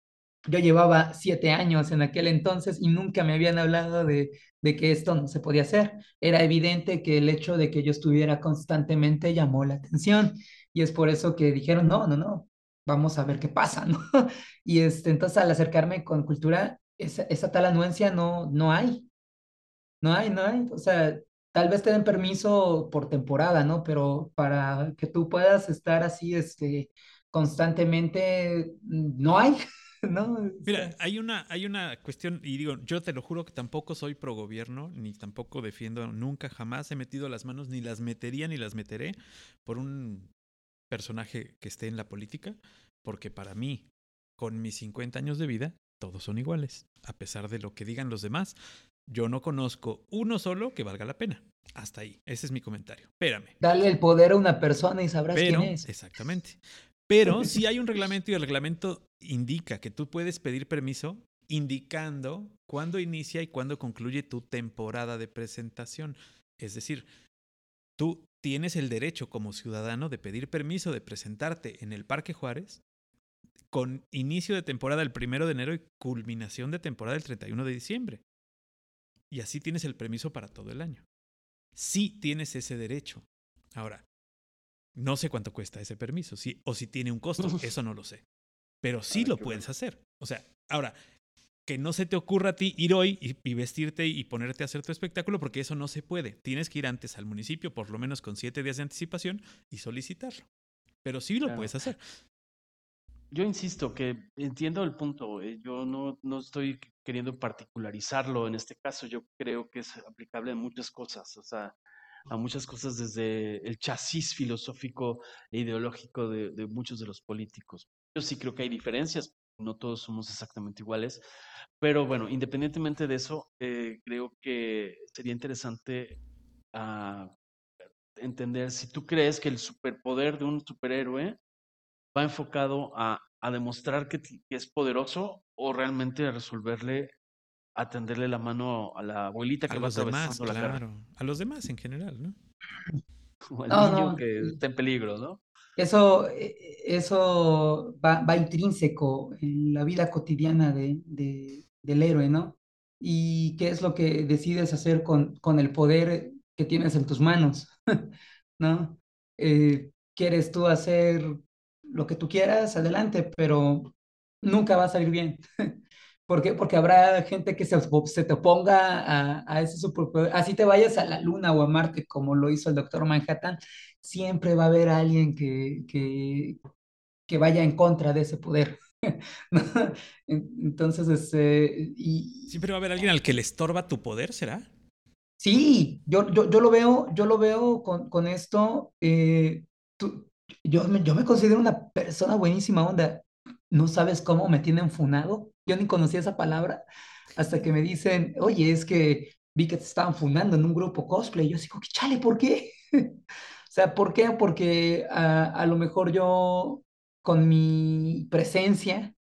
yo llevaba siete años en aquel entonces y nunca me habían hablado de, de que esto no se podía hacer. Era evidente que el hecho de que yo estuviera constantemente llamó la atención y es por eso que dijeron, no, no, no, vamos a ver qué pasa. Y este, entonces al acercarme con cultura, esa, esa tal anuencia no, no hay, no hay, no hay. O sea, tal vez te den permiso por temporada, ¿no? Pero para que tú puedas estar así, este, constantemente, no hay, ¿no? Mira, sea, hay una, hay una cuestión, y digo, yo te lo juro que tampoco soy pro gobierno, ni tampoco defiendo, nunca jamás he metido las manos, ni las metería, ni las meteré por un personaje que esté en la política, porque para mí, con mis 50 años de vida, todos son iguales, a pesar de lo que digan los demás. Yo no conozco uno solo que valga la pena. Hasta ahí. Ese es mi comentario. Espérame. Dale el poder a una persona y sabrás Pero, quién es. exactamente. Pero sí hay un reglamento y el reglamento indica que tú puedes pedir permiso indicando cuándo inicia y cuándo concluye tu temporada de presentación. Es decir, tú tienes el derecho como ciudadano de pedir permiso de presentarte en el Parque Juárez con inicio de temporada el primero de enero y culminación de temporada el 31 de diciembre. Y así tienes el permiso para todo el año. Sí tienes ese derecho. Ahora, No sé cuánto cuesta ese permiso, sí, o si tiene un costo, eso no lo sé. Pero sí lo puedes hacer. O sea, ahora, que no se te ocurra a ti ir hoy y, vestirte y ponerte a hacer tu espectáculo, porque eso no se puede. Tienes que ir antes al municipio, por lo menos con siete días de anticipación, y solicitarlo. Pero sí lo puedes hacer. Yo insisto que entiendo el punto. Eh, yo no, no estoy queriendo particularizarlo en este caso. Yo creo que es aplicable a muchas cosas. O sea, a muchas cosas desde el chasis filosófico e ideológico de, muchos de los políticos. Yo sí creo que hay diferencias, no todos somos exactamente iguales, pero bueno, independientemente de eso, eh, creo que sería interesante ah, entender si tú crees que el superpoder de un superhéroe va enfocado a, demostrar que, es poderoso o realmente a resolverle, atenderle la mano a la abuelita que a va los demás, claro. A los demás en general, ¿no? O al niño que está en peligro, ¿no? Eso, e, eso va, intrínseco en la vida cotidiana de, del héroe, ¿no? Y qué es lo que decides hacer con, con el poder que tienes en tus manos, ¿no? Eh, ¿Quieres tú hacer lo que tú quieras? Adelante, pero nunca va a salir bien. porque Porque habrá gente que se, se te oponga a, a ese superpoder. Así te vayas a la luna o a Marte, como lo hizo el doctor Manhattan, siempre va a haber alguien que, que, que vaya en contra de ese poder. Entonces, este, y... Siempre va a haber alguien al que le estorba tu poder, ¿será? Sí, yo, yo, yo lo veo, yo lo veo con, con esto. Eh, yo, me, yo me considero una persona buenísima onda. No sabes cómo me tienen funado. Yo ni conocía esa palabra hasta que me dicen, oye, es que vi que te estaban fundando en un grupo cosplay. Yo digo, chale, ¿por qué? O sea, ¿por qué? Porque a, lo mejor yo con mi presencia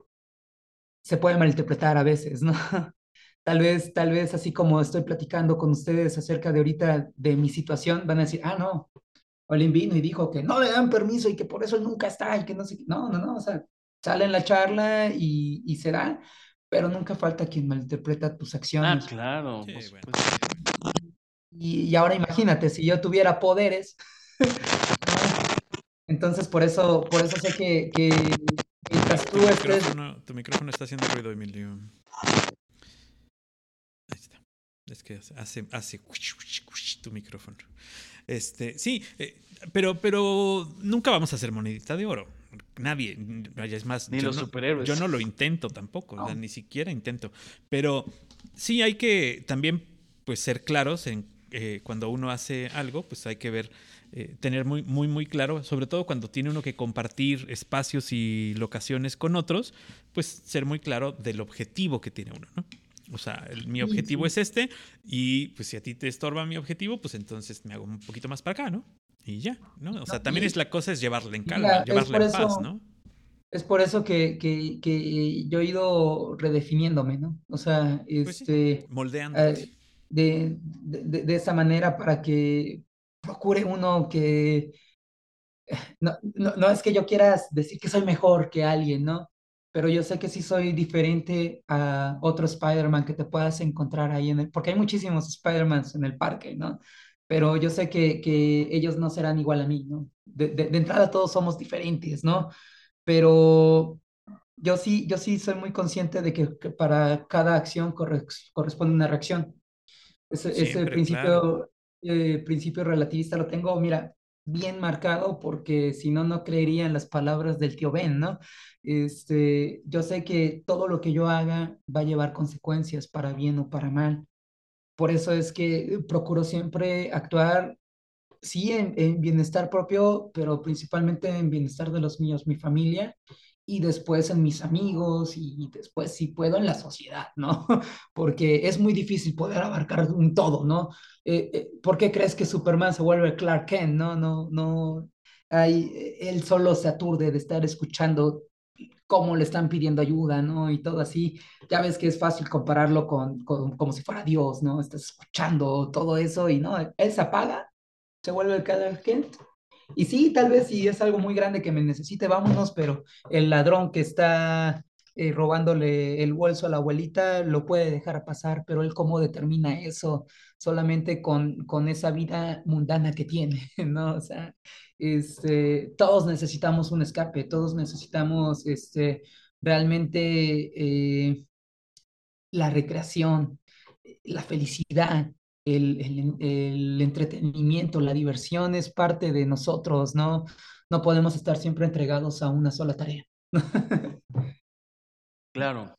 se puede malinterpretar a veces, ¿no? Tal vez, tal vez así como estoy platicando con ustedes acerca de ahorita de mi situación, van a decir, ah, no, Olin vino y dijo que no le dan permiso y que por eso nunca está y que no sé No, no, no, o sea, sale en la charla y, y se da, pero nunca falta quien malinterpreta tus acciones. Ah, claro. y, y, ahora imagínate, si yo tuviera poderes, Entonces, por eso, por eso sé que, que mientras tú tu Micrófono, tu micrófono está haciendo ruido, Emilio. Ahí está. Es que hace, hace tu micrófono. Este, sí, eh, pero, pero nunca vamos a hacer monedita de oro. Nadie, es más, ni los superhéroes. Yo no lo intento tampoco, ni siquiera intento. Pero sí hay que también pues ser claros en eh, cuando uno hace algo, pues hay que ver eh, tener muy, muy, muy claro, sobre todo cuando tiene uno que compartir espacios y locaciones con otros, pues ser muy claro del objetivo que tiene uno, ¿no? O sea, mi objetivo es este y pues si a ti te estorba mi objetivo, pues entonces me hago un poquito más para acá, ¿no? Y ya, ¿no? O sea, también es la cosa es llevarle en calma, llevarle en paz, ¿no? Es por eso que, que, que, yo he ido redefiniéndome, ¿no? O sea, pues este... moldeando. Eh, de, de, de, esa manera para que procure uno que, no, no, es que yo quiera decir que soy mejor que alguien, ¿no? Pero yo sé que sí soy diferente a otro Spider-Man que te puedas encontrar ahí en el, porque hay muchísimos Spider-Mans en el parque, ¿no? Pero yo sé que, que ellos no serán igual a mí, ¿no? De, de, entrada todos somos diferentes, ¿no? Pero yo sí, yo sí soy muy consciente de que, para cada acción corresponde una reacción. Ese, ese principio, eh, principio relativista lo tengo, mira, bien marcado porque si no, no creería en las palabras del tío Ben, ¿no? Este, yo sé que todo lo que yo haga va a llevar consecuencias para bien o para mal. Por eso es que procuro siempre actuar, sí, en, en bienestar propio, pero principalmente en bienestar de los míos, mi familia y después en mis amigos y después si puedo en la sociedad, ¿no? Porque es muy difícil poder abarcar un todo, ¿no? Eh, eh, ¿Por qué crees que Superman se vuelve Clark Kent? No, no, no. Hay, él solo se aturde de estar escuchando cómo le están pidiendo ayuda, ¿no? Y todo así. Ya ves que es fácil compararlo con, como si fuera Dios, ¿no? Estás escuchando todo eso y no, él se apaga, se vuelve Clark Kent y sí, tal vez si es algo muy grande que me necesite, vámonos, pero el ladrón que está eh, robándole el bolso a la abuelita, lo puede dejar pasar, pero él cómo determina eso solamente con, con esa vida mundana que tiene, ¿no? O sea, este, todos necesitamos un escape, todos necesitamos este, realmente eh, la recreación, la felicidad, el, el, el, entretenimiento, la diversión es parte de nosotros, ¿no? No podemos estar siempre entregados a una sola tarea. claro.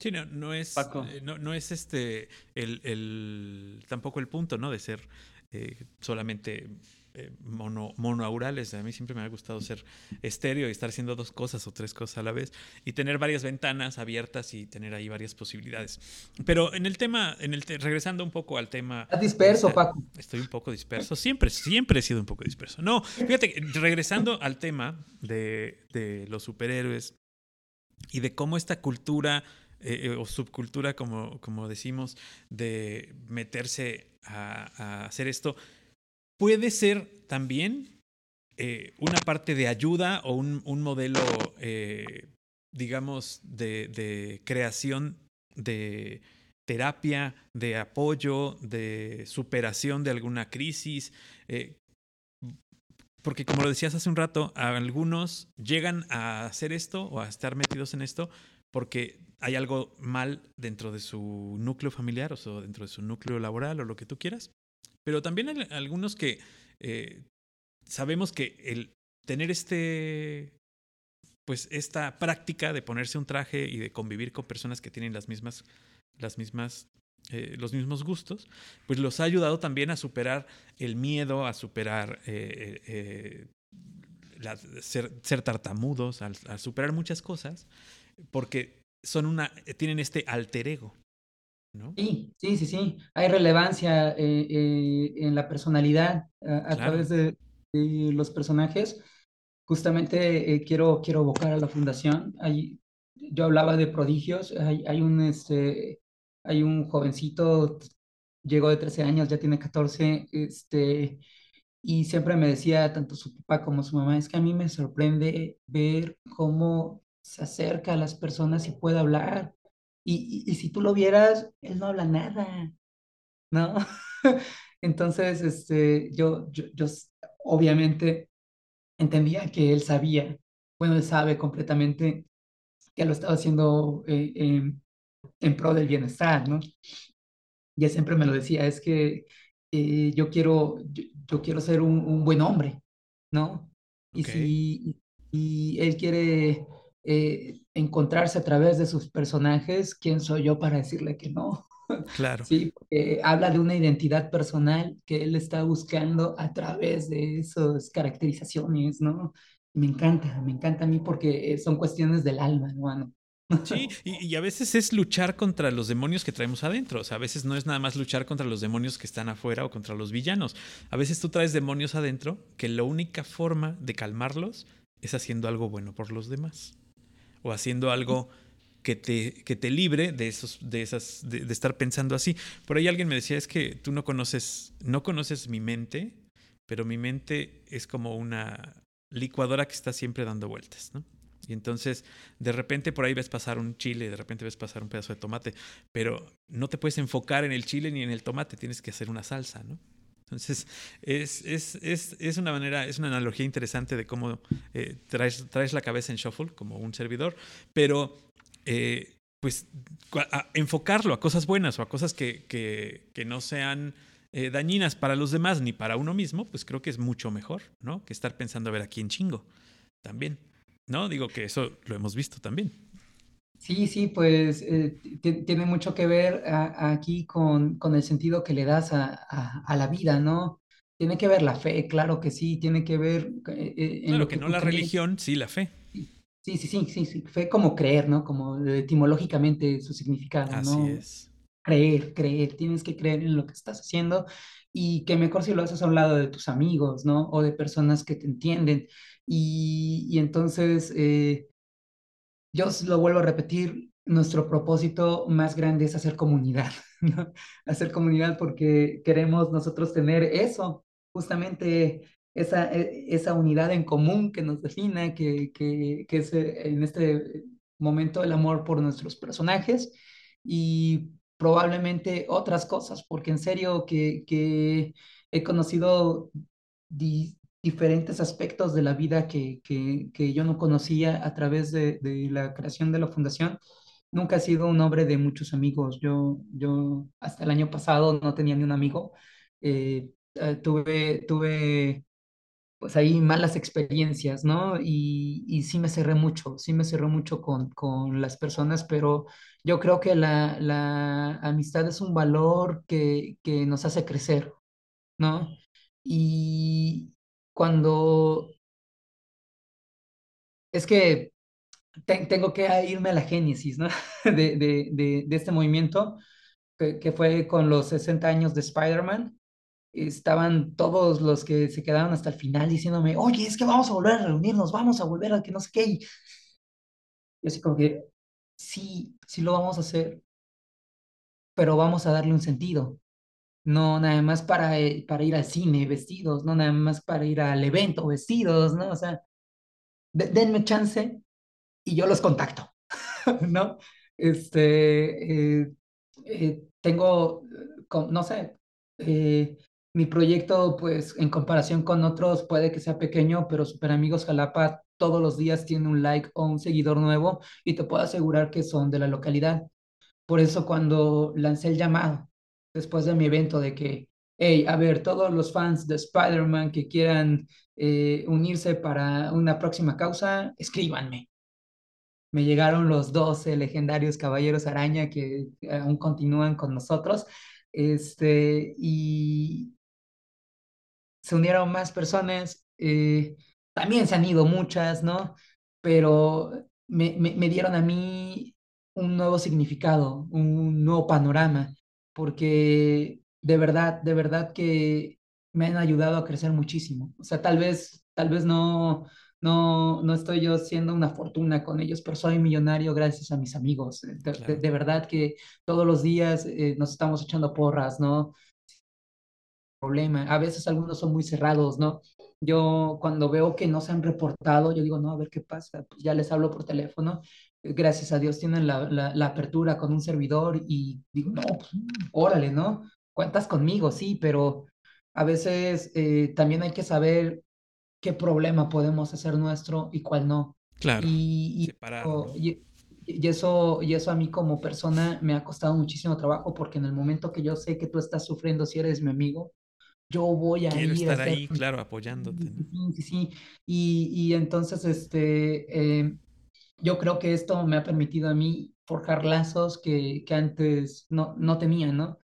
Sí, no, no es, eh, no, no, es este el, el, tampoco el punto, ¿no? De ser eh, solamente eh, mono, monoaurales. A mí siempre me ha gustado ser estéreo y estar haciendo dos cosas o tres cosas a la vez y tener varias ventanas abiertas y tener ahí varias posibilidades. Pero en el tema, en el regresando un poco al tema. Estás disperso, Paco. Estoy un poco disperso. Siempre, siempre he sido un poco disperso. No, fíjate, regresando al tema de, de los superhéroes y de cómo esta cultura eh, eh, o subcultura, como, como decimos, de meterse a, hacer esto puede ser también eh, una parte de ayuda o un, un modelo, digamos, de, de, creación de terapia, de apoyo, de superación de alguna crisis. Porque como lo decías hace un rato, algunos llegan a hacer esto o a estar metidos en esto porque hay algo mal dentro de su núcleo familiar o dentro de su núcleo laboral o lo que tú quieras. Pero también hay algunos que eh, sabemos que el tener este, pues esta práctica de ponerse un traje y de convivir con personas que tienen las mismas, las mismas, eh, los mismos gustos, pues los ha ayudado también a superar el miedo, a superar eh, la, ser, ser, tartamudos, a, a superar muchas cosas, porque son una, tienen este alter ego. Sí, sí, sí, sí. Hay relevancia eh, eh, en la personalidad a, través de, los personajes. Justamente eh, quiero, quiero evocar a la fundación. Hay, yo hablaba de prodigios. Hay, hay, un, este, hay un jovencito, llegó de 13 años, ya tiene 14, este, y siempre me decía, tanto su papá como su mamá, es que a mí me sorprende ver cómo se acerca a las personas y puede hablar y, si tú lo vieras, él no habla nada, ¿no? Entonces, este, yo, yo, yo obviamente entendía que él sabía, bueno, él sabe completamente que lo estaba haciendo eh, en, pro del bienestar, ¿no? Él siempre me lo decía, es que eh, yo, quiero, yo, quiero ser un, un, buen hombre, ¿no? Y si y él quiere eh, encontrarse a través de sus personajes, ¿quién soy yo para decirle que no? Claro. Sí, habla de una identidad personal que él está buscando a través de esas caracterizaciones, ¿no? Me encanta, me encanta a mí porque son cuestiones del alma, hermano. Sí, y, a veces es luchar contra los demonios que traemos adentro. O sea, a veces no es nada más luchar contra los demonios que están afuera o contra los villanos. A veces tú traes demonios adentro que la única forma de calmarlos es haciendo algo bueno por los demás o haciendo algo que te, que te libre de, esos, de, esas, de, estar pensando así. Por ahí alguien me decía, es que tú no conoces, no conoces mi mente, pero mi mente es como una licuadora que está siempre dando vueltas, ¿no? Y entonces, de repente por ahí ves pasar un chile, de repente ves pasar un pedazo de tomate, pero no te puedes enfocar en el chile ni en el tomate, tienes que hacer una salsa, ¿no? Entonces, es, es, es, es, una manera, es una analogía interesante de cómo eh, traes, traes, la cabeza en shuffle como un servidor, pero eh, pues enfocarlo a cosas buenas o a cosas que, que, que no sean eh, dañinas para los demás ni para uno mismo, pues creo que es mucho mejor, ¿no? Que estar pensando a ver a quién chingo también, ¿no? Digo que eso lo hemos visto también. Sí, sí, pues eh, tiene mucho que ver aquí con, con, el sentido que le das a, a, la vida, ¿no? Tiene que ver la fe, claro que sí, tiene que ver... Eh, eh, en lo que, no la religión, sí, la fe. Sí, sí, sí, sí, sí, fe como creer, ¿no? Como etimológicamente su significado, ¿no? Así es. Creer, creer, tienes que creer en lo que estás haciendo y que mejor si lo haces a un lado de tus amigos, ¿no? O de personas que te entienden. Y, y entonces... Eh, yo lo vuelvo a repetir, nuestro propósito más grande es hacer comunidad, ¿no? hacer comunidad porque queremos nosotros tener eso, justamente esa, e, esa unidad en común que nos defina, que, que, que es eh, en este momento el amor por nuestros personajes y probablemente otras cosas, porque en serio que, que he conocido diferentes aspectos de la vida que, que, que, yo no conocía a través de, de, la creación de la fundación. Nunca he sido un hombre de muchos amigos. Yo, yo hasta el año pasado no tenía ni un amigo. Eh, eh, tuve, tuve pues ahí malas experiencias, ¿no? Y, y, sí me cerré mucho, sí me cerré mucho con, con las personas, pero yo creo que la, la amistad es un valor que, que nos hace crecer, ¿no? Y cuando... Es que tengo que irme a la génesis. De, este movimiento, que, que, fue con los 60 años de Spider-Man estaban todos los que se quedaron hasta el final diciéndome, oye, es que vamos a volver a reunirnos, vamos a volver a que no sé qué. Y así como que, sí, sí lo vamos a hacer, pero vamos a darle un sentido. No nada más para, eh, para ir al cine vestidos, no nada más para ir al evento vestidos, ¿no? O sea, denme chance y yo los contacto, ¿no? Este, eh, eh, tengo, no sé, mi proyecto, pues en comparación con otros, puede que sea pequeño, pero Super Amigos Jalapa todos los días tiene un like o un seguidor nuevo y te puedo asegurar que son de la localidad. Por eso cuando lancé el llamado, después de mi evento, de que, hey, a ver, todos los fans de Spider-Man que quieran eh, unirse para una próxima causa, escríbanme. Me llegaron los 12 legendarios Caballeros Araña que aún continúan con nosotros. Este, y, se unieron más personas, eh, también se han ido muchas, ¿no? Pero me, dieron a mí un nuevo significado, un nuevo panorama, porque de verdad, de verdad que me han ayudado a crecer muchísimo. O sea, tal vez, tal vez no, no, no estoy yo siendo una fortuna con ellos, pero soy millonario gracias a mis amigos. De, verdad que todos los días eh, nos estamos echando porras, ¿no? problema. A veces algunos son muy cerrados, ¿no? Yo cuando veo que no se han reportado, yo digo, no, a ver qué pasa, pues ya les hablo por teléfono. Gracias a Dios tienen la, la, apertura con un servidor y digo, no, pues órale, ¿no? Cuentas conmigo, sí, pero a veces eh, también hay que saber qué problema podemos hacer nuestro y cuál no. Claro. Y, y, y, eso, y eso a mí como persona me ha costado muchísimo trabajo porque en el momento que yo sé que tú estás sufriendo si eres mi amigo, yo voy a Quiero ir estar ahí, claro, apoyándote. Sí, sí, sí. Y, y entonces, este, eh, yo creo que esto me ha permitido a mí forjar lazos que, que antes no, no tenía, ¿no?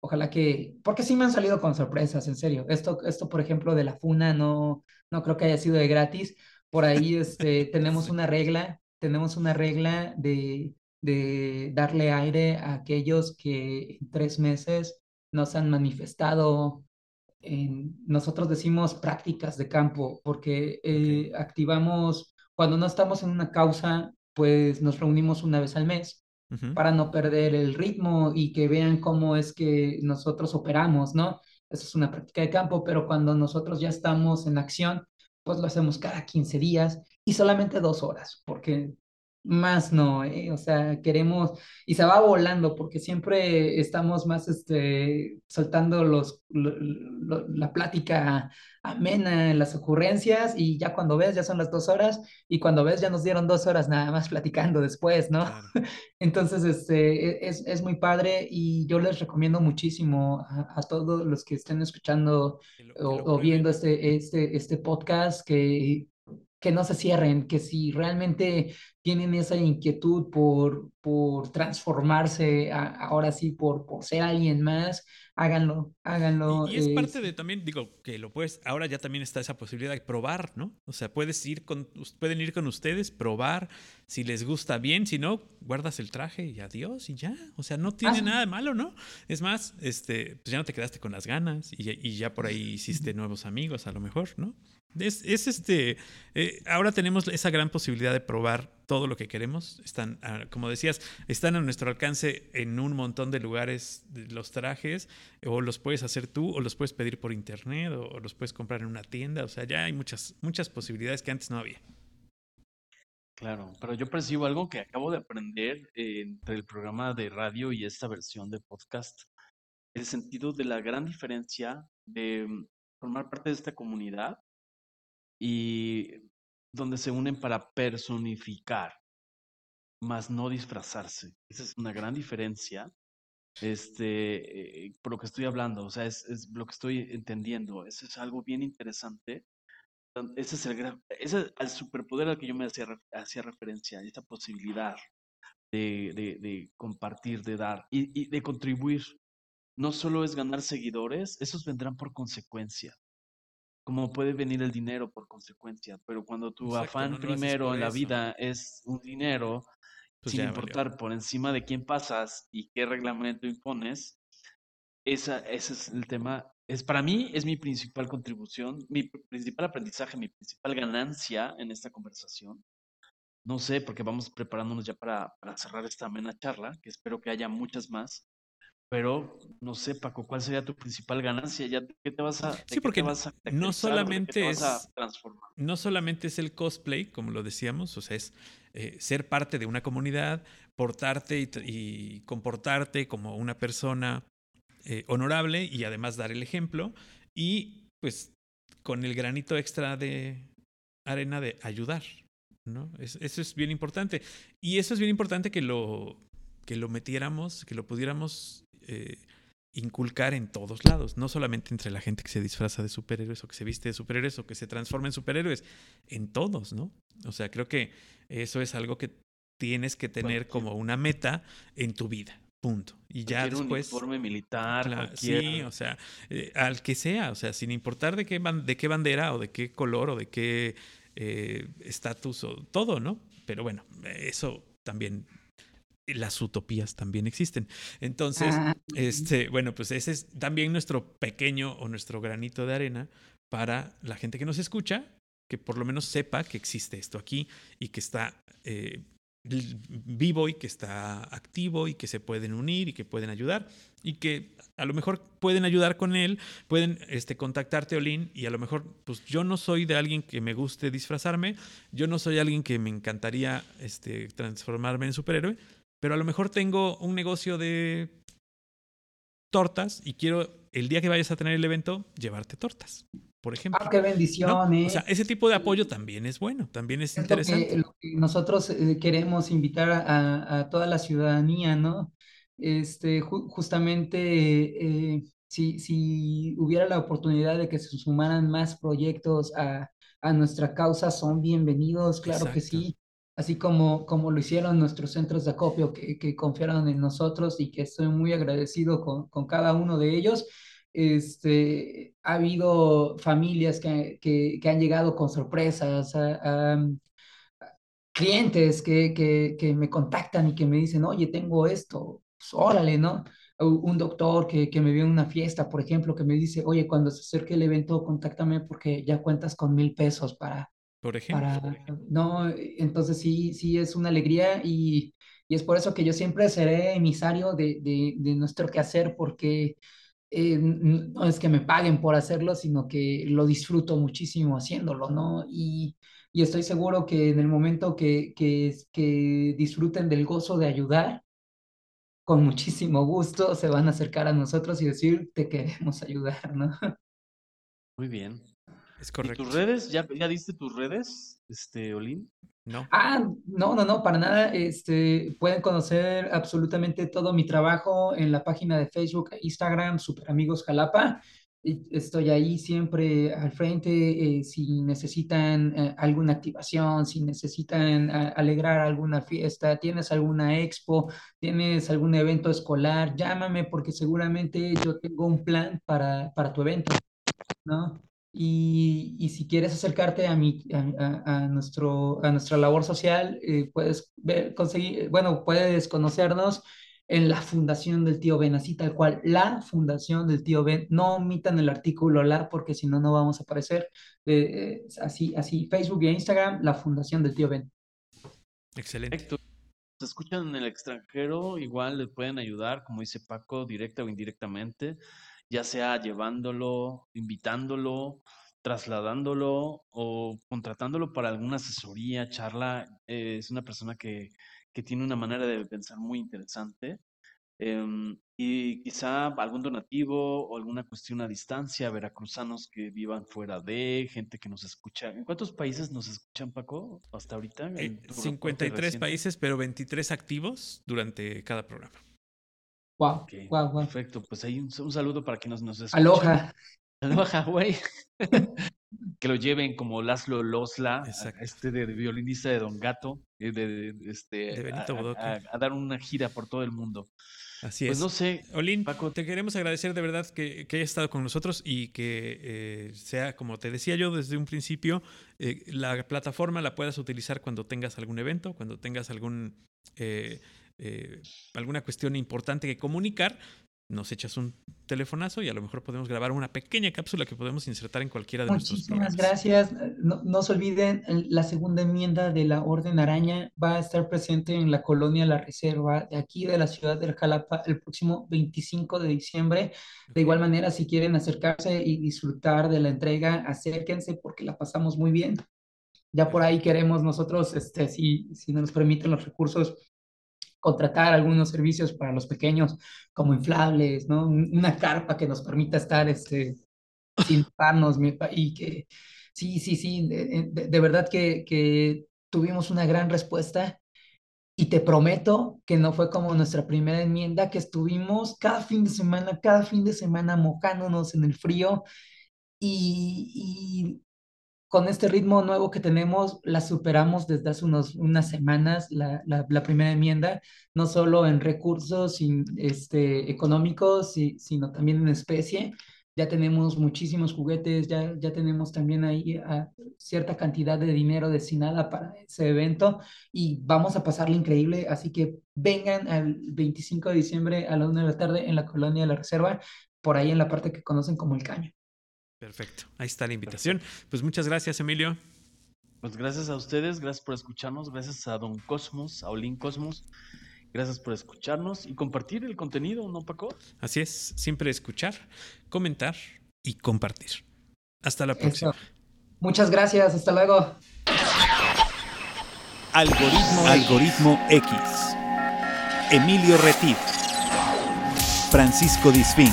Ojalá que, porque sí me han salido con sorpresas, en serio. Esto, esto por ejemplo, de la FUNA, no, no creo que haya sido de gratis. Por ahí este, tenemos una regla, tenemos una regla de, de darle aire a aquellos que en tres meses nos han manifestado nosotros decimos prácticas de campo, porque eh, activamos, cuando no estamos en una causa, pues nos reunimos una vez al mes para no perder el ritmo y que vean cómo es que nosotros operamos, ¿no? Eso es una práctica de campo, pero cuando nosotros ya estamos en acción, pues lo hacemos cada 15 días y solamente dos horas, porque más no, ¿eh? o sea, queremos, y se va volando porque siempre estamos más este, soltando los, la plática amena, las ocurrencias, y ya cuando ves ya son las dos horas, y cuando ves ya nos dieron dos horas nada más platicando después, ¿no? Entonces, este, es, es, muy padre y yo les recomiendo muchísimo a, todos los que estén escuchando o, o, viendo este, este, este podcast que que no se cierren, que si realmente tienen esa inquietud por, por transformarse, ahora sí, por, por ser alguien más, háganlo, háganlo. Y, es, parte de también, digo, que lo puedes, ahora ya también está esa posibilidad de probar, ¿no? O sea, puedes ir con, pueden ir con ustedes, probar, si les gusta bien, si no, guardas el traje y adiós y ya. O sea, no tiene nada de malo, ¿no? Es más, este, pues ya no te quedaste con las ganas y, y ya por ahí hiciste nuevos amigos, a lo mejor, ¿no? Es, este. Eh, ahora tenemos esa gran posibilidad de probar todo lo que queremos. Están, ah, como decías, están a nuestro alcance en un montón de lugares los trajes, o los puedes hacer tú, o los puedes pedir por internet, o, los puedes comprar en una tienda. O sea, ya hay muchas, muchas posibilidades que antes no había. Claro, pero yo percibo algo que acabo de aprender entre el programa de radio y esta versión de podcast. El sentido de la gran diferencia de mm, formar parte de esta comunidad y donde se unen para personificar, más no disfrazarse. Esa es una gran diferencia. Este, eh, por lo que estoy hablando, o sea, es, es lo que estoy entendiendo. Eso es algo bien interesante ese es el gran, ese es el superpoder al que yo me hacía, hacía referencia, esta posibilidad de, de, de compartir, de dar y, y, de contribuir. No solo es ganar seguidores, esos vendrán por consecuencia. Como puede venir el dinero por consecuencia, pero cuando tu Exacto, afán no primero en la vida es un dinero, pues sin importar valió. por encima de quién pasas y qué reglamento impones, esa, ese es el tema es para mí es mi principal contribución, mi principal aprendizaje, mi principal ganancia en esta conversación. No sé, porque vamos preparándonos ya para, para cerrar esta amena charla, que espero que haya muchas más. Pero no sé, Paco, ¿cuál sería tu principal ganancia? ¿Ya qué te vas a Sí, porque vas a no solamente es no solamente es el cosplay, como lo decíamos, o sea, es eh, ser parte de una comunidad, portarte y, y comportarte como una persona eh, honorable y además dar el ejemplo y pues con el granito extra de arena de ayudar, ¿no? Es, eso es bien importante. Y eso es bien importante que lo, que lo metiéramos, que lo pudiéramos eh, inculcar en todos lados, no solamente entre la gente que se disfraza de superhéroes o que se viste de superhéroes o que se transforma en superhéroes, en todos, ¿no? O sea, creo que eso es algo que tienes que tener como una meta en tu vida. Punto. Y ya después. uniforme militar, Claro. Sí, o sea, eh, al que sea, o sea, sin importar de qué, de qué bandera o de qué color o de qué eh, estatus o todo, ¿no? Pero bueno, eso también, las utopías también existen. Entonces, Ah, este, bueno, pues ese es también nuestro pequeño o nuestro granito de arena para la gente que nos escucha, que por lo menos sepa que existe esto aquí y que está eh, vivo y que está activo y que se pueden unir y que pueden ayudar y que a lo mejor pueden ayudar con él, pueden este, contactarte, Olin, y a lo mejor, pues yo no soy de alguien que me guste disfrazarme, yo no soy alguien que me encantaría este, transformarme en superhéroe, pero a lo mejor tengo un negocio de tortas y quiero el día que vayas a tener el evento llevarte tortas, por ejemplo. ah, qué ¿eh? O sea, ese tipo de apoyo también es bueno, también es Es lo que, interesante. lo que nosotros eh, queremos invitar a, a toda la ciudadanía, ¿no? Este, ju- justamente, eh, si, si hubiera la oportunidad de que se sumaran más proyectos a, a nuestra causa, son bienvenidos, claro que sí. Así como, como lo hicieron nuestros centros de acopio que, confiaron en nosotros y que estoy muy agradecido con, con cada uno de ellos. Este, ha habido familias que, que, han llegado con sorpresas, clientes que, que, me contactan y que me dicen, oye, tengo esto, pues, órale, ¿no? Un doctor que, que me vio en una fiesta, por ejemplo, que me dice, oye, cuando se acerque el evento, contáctame porque ya cuentas con mil pesos para, Por ejemplo. para, no, entonces sí, sí es una alegría y, y es por eso que yo siempre seré emisario de, de, de nuestro quehacer porque eh, no es que me paguen por hacerlo, sino que lo disfruto muchísimo haciéndolo, ¿no? Y, y estoy seguro que en el momento que, que, que disfruten del gozo de ayudar, con muchísimo gusto se van a acercar a nosotros y decir, te queremos ayudar, ¿no? Muy bien. Es ¿Y correcto. tus redes? ¿Ya, ya diste tus redes, este, Olin? No. Ah, no, no, no, para nada. Este, pueden conocer absolutamente todo mi trabajo en la página de Facebook e Instagram, Super Amigos Jalapa. Estoy ahí siempre al frente. eh, si necesitan eh, alguna activación, si necesitan a- alegrar alguna fiesta, tienes alguna expo, tienes algún evento escolar, llámame porque seguramente yo tengo un plan para, para tu evento. ¿no? Y, y si quieres acercarte a, mi, a, a- a nuestro, a nuestra labor social, eh, puedes ver, conseguir, bueno, puedes conocernos en la Fundación del Tío Ben, así tal cual, la Fundación del Tío Ben. No omitan el artículo la, porque si no, no vamos a aparecer. Eh, así, así, Facebook e Instagram, la Fundación del Tío Ben. Excelente. Perfecto. Se escuchan en el extranjero, igual les pueden ayudar, como dice Paco, directa o indirectamente, ya sea llevándolo, invitándolo, trasladándolo o contratándolo para alguna asesoría, charla. Eh, es una persona que, que, tiene una manera de pensar muy interesante. Eh, y quizá algún donativo o alguna cuestión a distancia, veracruzanos que vivan fuera de, gente que nos escucha. ¿En cuántos países nos escuchan, Paco, hasta ahorita? Eh, 53 países, pero 23 activos durante cada programa. Wow, wow, wow. Perfecto, pues ahí un, un saludo para quienes nos escuchan. Aloha. Aloha, güey. que lo lleven como Laszlo Losla, este de, violinista de Don Gato, de, de este, de Benito a, a, a, dar una gira por todo el mundo. Así pues es. no sé. Olin, Paco, te queremos agradecer de verdad que, que hayas estado con nosotros y que eh, sea, como te decía yo desde un principio, eh, la plataforma la puedas utilizar cuando tengas algún evento, cuando tengas algún, eh, alguna cuestión importante que comunicar, nos echas un telefonazo y a lo mejor podemos grabar una pequeña cápsula que podemos insertar en cualquiera de Muchísimas nuestros programas. gracias. No, no, se olviden, la segunda enmienda de la Orden Araña va a estar presente en la colonia La Reserva de aquí de la ciudad del Jalapa el próximo 25 de diciembre. De igual manera, si quieren acercarse y disfrutar de la entrega, acérquense porque la pasamos muy bien. Ya por ahí queremos nosotros, este, si, si nos permiten los recursos, contratar algunos servicios para los pequeños, como inflables, ¿no? Una carpa que nos permita estar este, sin parnos y que sí, sí, sí, de, de, verdad que, que tuvimos una gran respuesta y te prometo que no fue como nuestra primera enmienda, que estuvimos cada fin de semana, cada fin de semana mojándonos en el frío y con este ritmo nuevo que tenemos, la superamos desde hace unos, unas semanas, la, la, primera enmienda, no solo en recursos este, económicos, si, sino también en especie. Ya tenemos muchísimos juguetes, ya, ya tenemos también ahí cierta cantidad de dinero destinada para ese evento y vamos a pasarle increíble. Así que vengan al 25 de diciembre a la 1 de la tarde en la colonia de la Reserva, por ahí en la parte que conocen como el Caño. Perfecto. Ahí está la invitación. Pues muchas gracias, Emilio. Pues gracias a ustedes, gracias por escucharnos, gracias a Don Cosmos, a Olin Cosmos. Gracias por escucharnos y compartir el contenido, ¿no, Paco? Así es, siempre escuchar, comentar y compartir. Hasta la próxima. Eso. Muchas gracias, hasta luego. Algoritmo, Algoritmo X. Emilio Retif. Francisco Disfín.